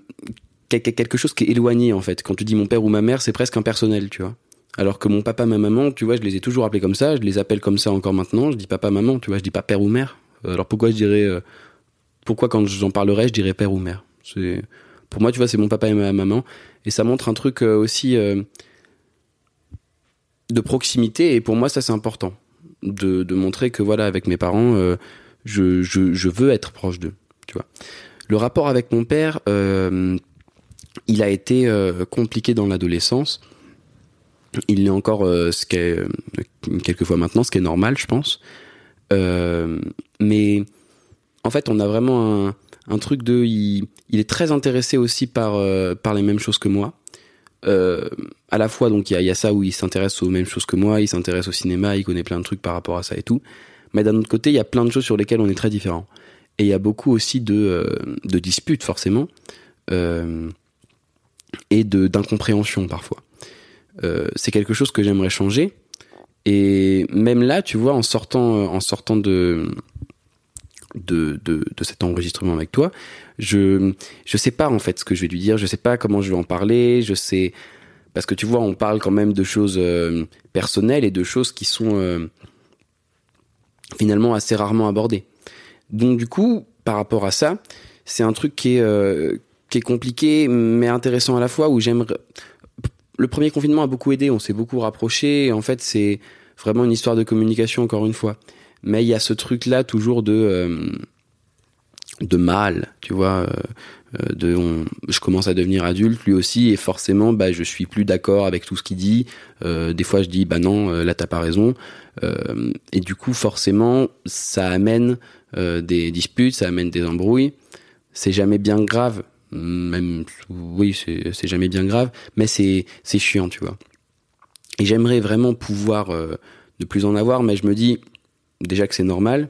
quel- quel- quelque chose qui est éloigné en fait. Quand tu dis mon père ou ma mère, c'est presque impersonnel, tu vois. Alors que mon papa, ma maman, tu vois, je les ai toujours appelés comme ça. Je les appelle comme ça encore maintenant. Je dis papa, maman, tu vois. Je dis pas père ou mère. Euh, Alors pourquoi je dirais pourquoi quand j'en parlerai, je dirais père ou mère? C'est pour moi, tu vois, c'est mon papa et ma maman et ça montre un truc aussi de proximité et pour moi ça c'est important de, montrer que voilà avec mes parents euh, je, je, veux être proche d'eux tu vois. Le rapport avec mon père euh, il a été euh, compliqué dans l'adolescence. Il l'est encore ce qui est euh, quelques fois maintenant ce qui est normal je pense. Mais en fait on a vraiment un, un truc de il, il est très intéressé aussi par par les mêmes choses que moi euh, à la fois donc il y a, ça où il s'intéresse aux mêmes choses que moi, il s'intéresse au cinéma, il connaît plein de trucs par rapport à ça et tout. Mais d'un autre côté, il y a plein de choses sur lesquelles on est très différents. Et il y a beaucoup aussi de, euh, de disputes forcément euh, et d'incompréhension parfois. Euh, c'est quelque chose que j'aimerais changer. Et même là, tu vois, en sortant en sortant de de, de, cet enregistrement avec toi, je je sais pas en fait ce que je vais lui dire, je sais pas comment je vais en parler, je sais parce que tu vois, on parle quand même de choses euh, personnelles et de choses qui sont euh, finalement assez rarement abordées. Donc du coup, par rapport à ça, c'est un truc qui est euh, qui est compliqué mais intéressant à la fois où j'aimerais le premier confinement a beaucoup aidé, on s'est beaucoup rapprochés et en fait, c'est vraiment une histoire de communication encore une fois. Mais il y a ce truc là toujours de euh, de mal, tu vois, euh, de on, je commence à devenir adulte lui aussi et forcément bah je suis plus d'accord avec tout ce qu'il dit. Euh, des fois je dis bah non euh, là t'as pas raison Euh, et du coup forcément ça amène euh, des disputes, ça amène des embrouilles. C'est jamais bien grave, même oui c'est jamais bien grave, mais c'est c'est chiant tu vois. Et j'aimerais vraiment pouvoir euh, ne plus en avoir, mais je me dis déjà que c'est normal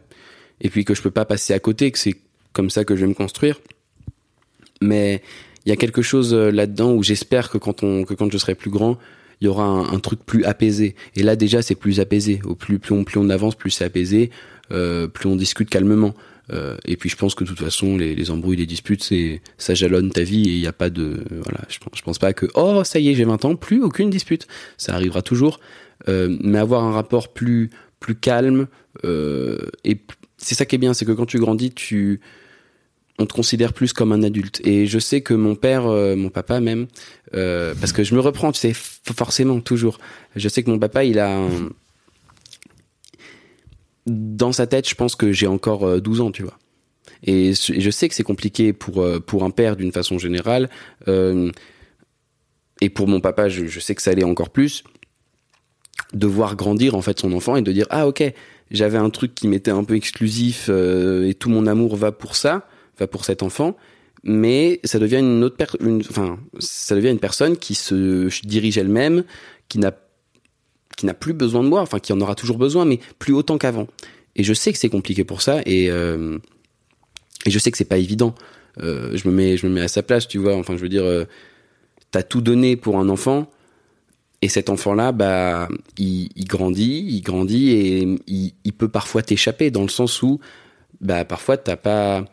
et puis que je peux pas passer à côté, que c'est comme ça que je vais me construire. Mais il y a quelque chose euh, là-dedans où j'espère que quand on, que quand je serai plus grand, il y aura un, truc plus apaisé. Et là déjà c'est plus apaisé. Au plus plus on plus on avance, plus c'est apaisé, euh, plus on discute calmement. Euh, et puis je pense que de toute façon les, les embrouilles, les disputes, c'est ça jalonne ta vie et il n'y a pas de voilà. Je pense, je pense pas que oh ça y est j'ai 20 ans, plus aucune dispute. Ça arrivera toujours. Euh, mais avoir un rapport plus plus calme et p- c'est ça qui est bien, c'est que quand tu grandis, tu on te considère plus comme un adulte. Et je sais que mon père, euh, mon papa même, euh, parce que je me reprends, tu sais, forcément, toujours. Je sais que mon papa, il a. Dans sa tête, je pense que j'ai encore euh, 12 ans, tu vois. Et je et sais que c'est compliqué pour, euh, pour un père d'une façon générale. euh, et pour mon papa, je, je sais que ça allait encore plus. De voir grandir en fait son enfant et de dire ah ok j'avais un truc qui m'était un peu exclusif euh, et tout mon amour va pour ça va pour cet enfant mais ça devient une autre per- une, enfin ça devient une personne qui se dirige elle-même qui n'a qui n'a plus besoin de moi enfin qui en aura toujours besoin mais plus autant qu'avant. Et je sais que c'est compliqué pour ça et euh, et je sais que c'est pas évident. Euh, je me mets je me mets à sa place tu vois enfin je veux dire euh, t'as tout donné pour un enfant et cet enfant-là, bah, il, il grandit, il grandit et il, il peut parfois t'échapper dans le sens où, bah, parfois t'as pas.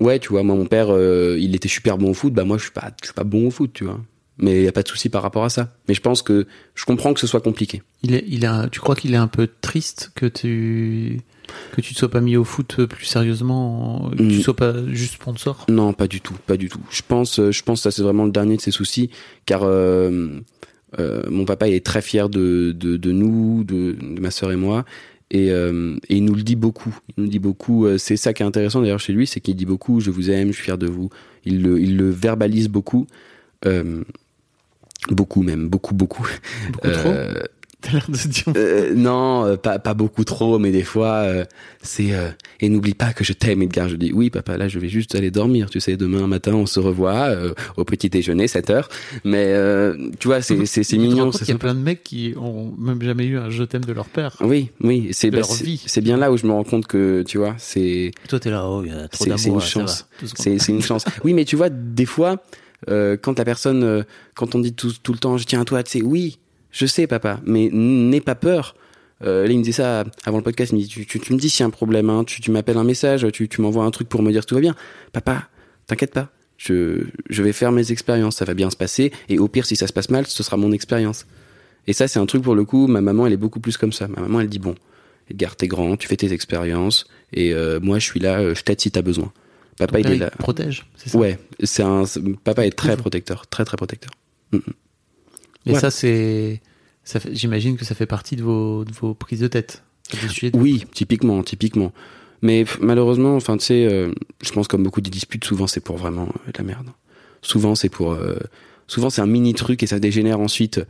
Ouais, tu vois, moi mon père, euh, il était super bon au foot, bah moi je suis pas, je suis pas bon au foot, tu vois. Mais y a pas de souci par rapport à ça. Mais je pense que je comprends que ce soit compliqué. Il est, il un- tu crois qu'il est un peu triste que tu que tu te sois pas mis au foot plus sérieusement, que tu Mm. sois pas juste sponsor Non, pas du tout, pas du tout. Je pense, euh, je pense que ça c'est vraiment le dernier de ses soucis, car euh, euh, mon papa il est très fier de, de, de nous, de, de ma sœur et moi, et, euh, et il nous le dit beaucoup. Il nous dit beaucoup. euh, c'est ça qui est intéressant d'ailleurs chez lui, c'est qu'il dit beaucoup. Je vous aime, je suis fier de vous. Il le, il le verbalise beaucoup, euh, beaucoup même, beaucoup, beaucoup. Beaucoup trop Euh, T'as l'air de dire. euh, non, euh, pas, pas beaucoup trop, mais des fois, euh, c'est... euh, et n'oublie pas que je t'aime, Edgar. Je dis, oui, papa, là, je vais juste aller dormir. Tu sais, demain matin, on se revoit euh, au petit déjeuner, 7 heures. Mais, euh, tu vois, c'est, c'est, c'est mignon. qu'il y a plein de mecs qui ont même jamais eu un je t'aime de leur père. Oui, oui, c'est, de bah, leur c'est, vie. c'est bien là où je me rends compte que, tu vois, c'est... Toi, t'es là, oh, il y a trop C'est- c'est d'amour, une là, ça va. chance. C'est, c'est une chance. Oui, mais tu vois, des fois, euh, quand la personne, euh, quand on dit tout, tout le temps, je tiens à toi, tu sais, oui, je sais, papa, mais n'aie pas peur. Euh, là, il me disait ça avant le podcast. Il me dit, tu, tu, tu me dis s'il y a un problème, hein, tu, tu m'appelles un message, tu, tu m'envoies un truc pour me dire tout va bien. Papa, t'inquiète pas. Je, je vais faire mes expériences, ça va bien se passer. Et au pire, si ça se passe mal, ce sera mon expérience. Et ça, c'est un truc pour le coup. Ma maman, elle est beaucoup plus comme ça. Ma maman, elle dit bon, Edgar, t'es grand, tu fais tes expériences, et euh, moi, je suis là, euh, je t'aide si t'as besoin. Papa, il est là. protège, c'est ça? Ouais, c'est un. Papa est très protecteur, très très protecteur. Et Ouais. ça, c'est. J'imagine que ça fait partie de vos, de vos prises de tête. Des de- Oui, typiquement, typiquement. Mais malheureusement, enfin, tu sais, euh, je pense comme beaucoup de disputes, souvent c'est pour vraiment euh, de la merde. Souvent c'est pour, euh, souvent c'est un mini truc et ça dégénère ensuite.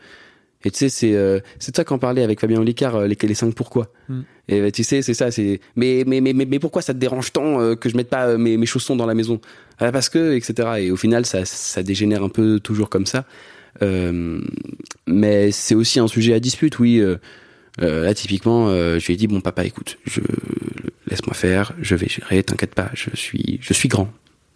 Et tu sais, c'est euh, c'est de ça qu'en parlait avec Fabien Olicard, euh, les, les cinq pourquoi. Mm. Et bah, tu sais, c'est ça, c'est. Mais mais, mais mais mais pourquoi ça te dérange tant que je mette pas mes, mes chaussons dans la maison? Ah, Parce que etc. Et au final, ça ça dégénère un peu toujours comme ça. Euh, mais c'est aussi un sujet à dispute, oui. euh, euh, là, typiquement, euh, je lui ai dit bon papa, écoute, je laisse-moi faire, je vais gérer, t'inquiète pas, je suis, je suis grand.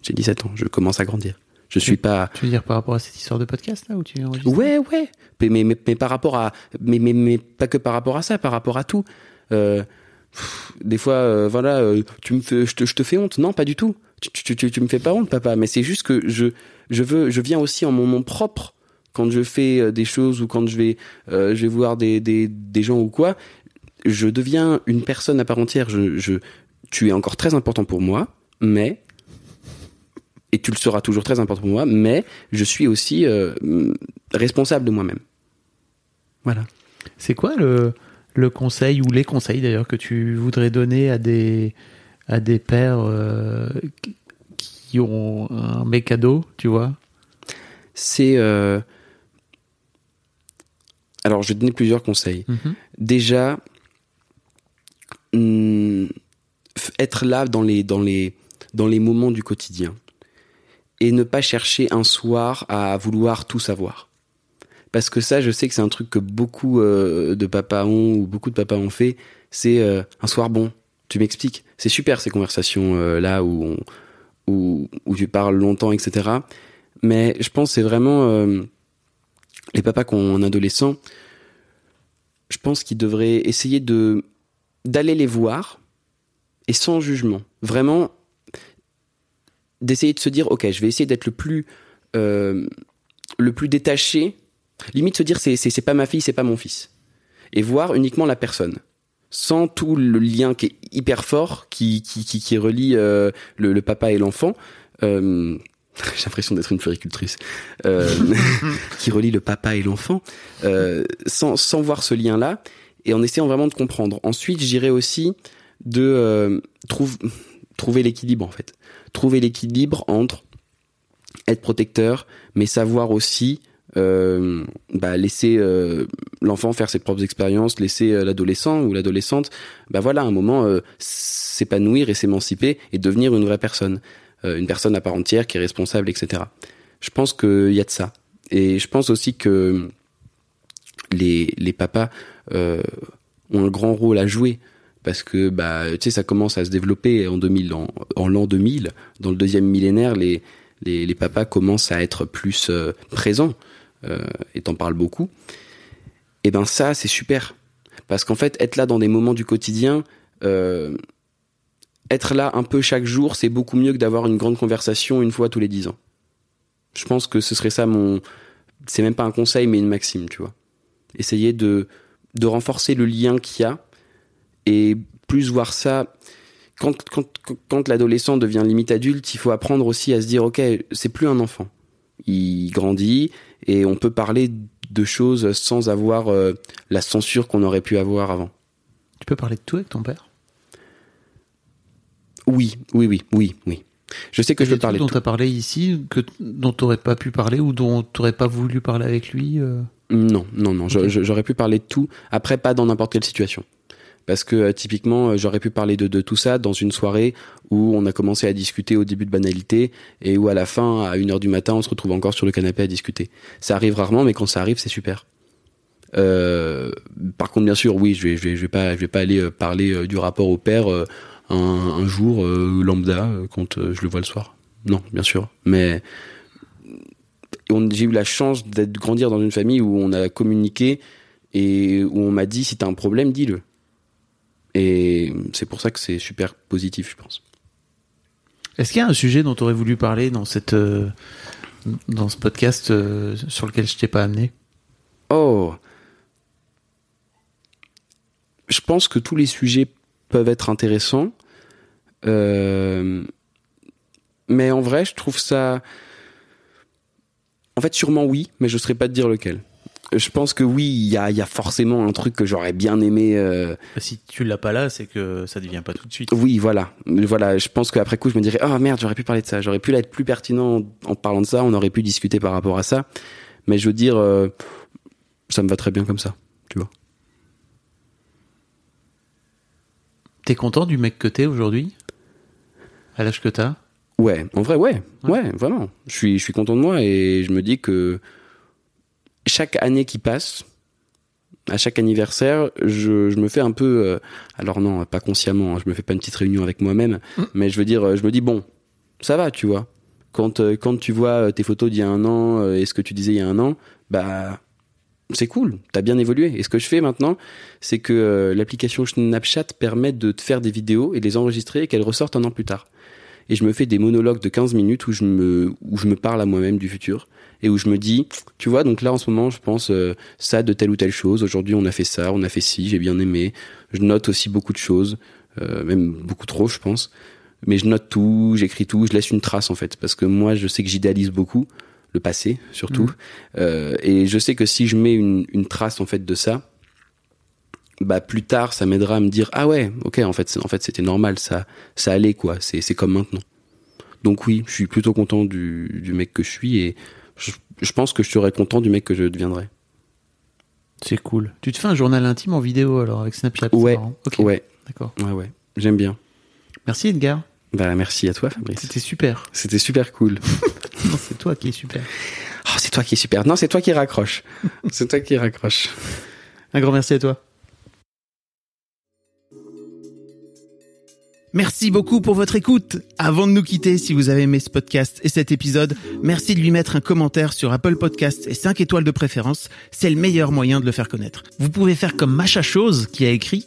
J'ai 17 ans, je commence à grandir. Je suis pas. Tu veux dire par rapport à cette histoire de podcast là où tu Ouais, ouais. Mais, mais, mais, mais par rapport à, mais, mais, mais pas que par rapport à ça, par rapport à tout. Euh, pff, des fois, voilà, tu me fais, je te, je te fais honte. Non, pas du tout. Tu, tu, tu, tu me fais pas honte, papa. Mais c'est juste que je, je veux, je viens aussi en mon nom propre quand je fais euh, des choses ou quand je vais, euh, je vais voir des, des, des gens ou quoi. Je deviens une personne à part entière. Je, je, tu es encore très important pour moi, mais et tu le seras toujours très important pour moi, mais je suis aussi euh, responsable de moi-même. Voilà. C'est quoi le, le conseil ou les conseils d'ailleurs que tu voudrais donner à des, à des pères euh, qui- ont un mec ado, tu vois? C'est euh... alors je vais donner plusieurs conseils. Mhm. Déjà, hum, f- être là dans les dans les dans les moments du quotidien et ne pas chercher un soir à vouloir tout savoir. Parce que ça, je sais que c'est un truc que beaucoup euh, de papas ont ou beaucoup de papas ont fait. C'est euh, un soir bon. Tu m'expliques. C'est super ces conversations euh, là où on, où où tu parles longtemps, etc. Mais je pense que c'est vraiment les papas qui ont un adolescent, je pense qu'ils devraient essayer de d'aller les voir et sans jugement. Vraiment, d'essayer de se dire, ok, je vais essayer d'être le plus euh, le plus détaché. Limite se dire, c'est c'est pas ma fille, c'est pas mon fils, et voir uniquement la personne sans tout le lien qui est hyper fort qui qui qui, qui relie euh, le, papa et l'enfant. Euh, j'ai l'impression d'être une floricultrice euh, qui relie le papa et l'enfant euh, sans sans voir ce lien là et en essayant vraiment de comprendre. Ensuite, j'irais aussi de euh, trouve, trouver l'équilibre en fait, trouver l'équilibre entre être protecteur, mais savoir aussi euh, bah, laisser euh, l'enfant faire ses propres expériences, laisser euh, l'adolescent ou l'adolescente, bah voilà, un moment euh, s'épanouir et s'émanciper et devenir une vraie personne, une personne à part entière qui est responsable, etc. Je pense qu'il y a de ça. Et je pense aussi que les, les papas euh, ont un grand rôle à jouer parce que bah tu sais ça commence à se développer en 2000 en, l'an 2000 dans le deuxième millénaire les les, les papas commencent à être plus euh, présents euh, et t'en parles beaucoup et ben ça c'est super parce qu'en fait être là dans des moments du quotidien euh, être là un peu chaque jour c'est beaucoup mieux que d'avoir une grande conversation une fois tous les dix ans je pense que ce serait ça mon c'est même pas un conseil mais une maxime tu vois essayer de de renforcer le lien qu'il y a et plus voir ça quand, quand, quand l'adolescent devient limite adulte, il faut apprendre aussi à se dire ok, c'est plus un enfant. Il grandit et on peut parler de choses sans avoir euh, la censure qu'on aurait pu avoir avant. Tu peux parler de tout avec ton père? Oui, oui, oui, oui, oui. Je sais que je peux parler dont tu as parlé ici, que, dont tu n'aurais pas pu parler ou dont tu n'aurais pas voulu parler avec lui euh... Non, non, non. J'aurais pu parler de tout. Après, pas dans n'importe quelle situation. Parce que euh, typiquement, euh, j'aurais pu parler de, de tout ça dans une soirée où on a commencé à discuter au début de banalité et où à la fin, à une heure du matin, on se retrouve encore sur le canapé à discuter. Ça arrive rarement, mais quand ça arrive, c'est super. Euh, par contre, bien sûr, oui, je vais, je vais, je vais pas, je vais pas aller parler du rapport au père euh, un, un jour euh, lambda euh, quand euh, je le vois le soir. Non, bien sûr, mais j'ai eu la chance d'être de grandir dans une famille où on a communiqué et où on m'a dit si t'as un problème, dis-le. Et c'est pour ça que c'est super positif, je pense. Est-ce qu'il y a un sujet dont tu aurais voulu parler dans, cette, euh, dans ce podcast euh, sur lequel je t'ai pas amené? Oh Je pense que tous les sujets peuvent être intéressants. Euh, Mais en vrai, je trouve ça. En fait, sûrement oui, mais je ne saurais pas te dire lequel. Je pense que oui, il y a, il y a forcément un truc que j'aurais bien aimé. euh, Si tu l'as pas là, c'est que ça ne vient pas tout de suite. Oui, voilà. Voilà, je pense qu'après coup, je me dirais, ah merde, j'aurais pu parler de ça. J'aurais pu être plus pertinent en, en parlant de ça. On aurait pu discuter par rapport à ça. Mais je veux dire, euh, ça me va très bien comme ça. Tu vois. T'es content du mec que t'es aujourd'hui? À l'âge que t'as Ouais, en vrai, ouais, ouais, vraiment. Je suis, je suis content de moi et je me dis que chaque année qui passe, à chaque anniversaire, je, je me fais un peu, euh, alors non, pas consciemment, hein, je me fais pas une petite réunion avec moi-même, mais je veux dire, euh, je me dis bon, ça va, tu vois. Quand, euh, quand tu vois tes photos d'il y a un an euh, et ce que tu disais il y a un an, bah c'est cool, t'as bien évolué. Et ce que je fais maintenant, c'est que euh, l'application Snapchat permet de te faire des vidéos et de les enregistrer et qu'elles ressortent un an plus tard. Et je me fais des monologues de 15 minutes où je me où je me parle à moi-même du futur et où je me dis tu vois donc là en ce moment je pense euh, ça de telle ou telle chose. Aujourd'hui on a fait ça on a fait ci j'ai bien aimé. Je note aussi beaucoup de choses euh, même beaucoup trop je pense. Mais je note tout j'écris tout je laisse une trace en fait parce que moi je sais que j'idéalise beaucoup le passé surtout Mhm. Euh, et je sais que si je mets une, une trace en fait de ça bah plus tard ça m'aidera à me dire ah ouais ok en fait en fait c'était normal ça ça allait quoi c'est c'est comme maintenant donc oui je suis plutôt content du, du mec que je suis et je, je pense que je serais content du mec que je deviendrai C'est cool. Tu te fais un journal intime en vidéo alors avec Snapchat Ouais. marrant. Ok, ouais d'accord. ouais ouais j'aime bien Merci Edgar. Bah merci à toi Fabrice C'était super. c'était super cool Non, c'est toi qui es super. oh c'est toi qui es super non c'est toi qui raccroche c'est toi qui raccroche Un grand merci à toi. Merci beaucoup pour votre écoute. Avant de nous quitter, si vous avez aimé ce podcast et cet épisode, merci de lui mettre un commentaire sur Apple Podcasts et 5 étoiles de préférence. C'est le meilleur moyen de le faire connaître. Vous pouvez faire comme Macha Chose qui a écrit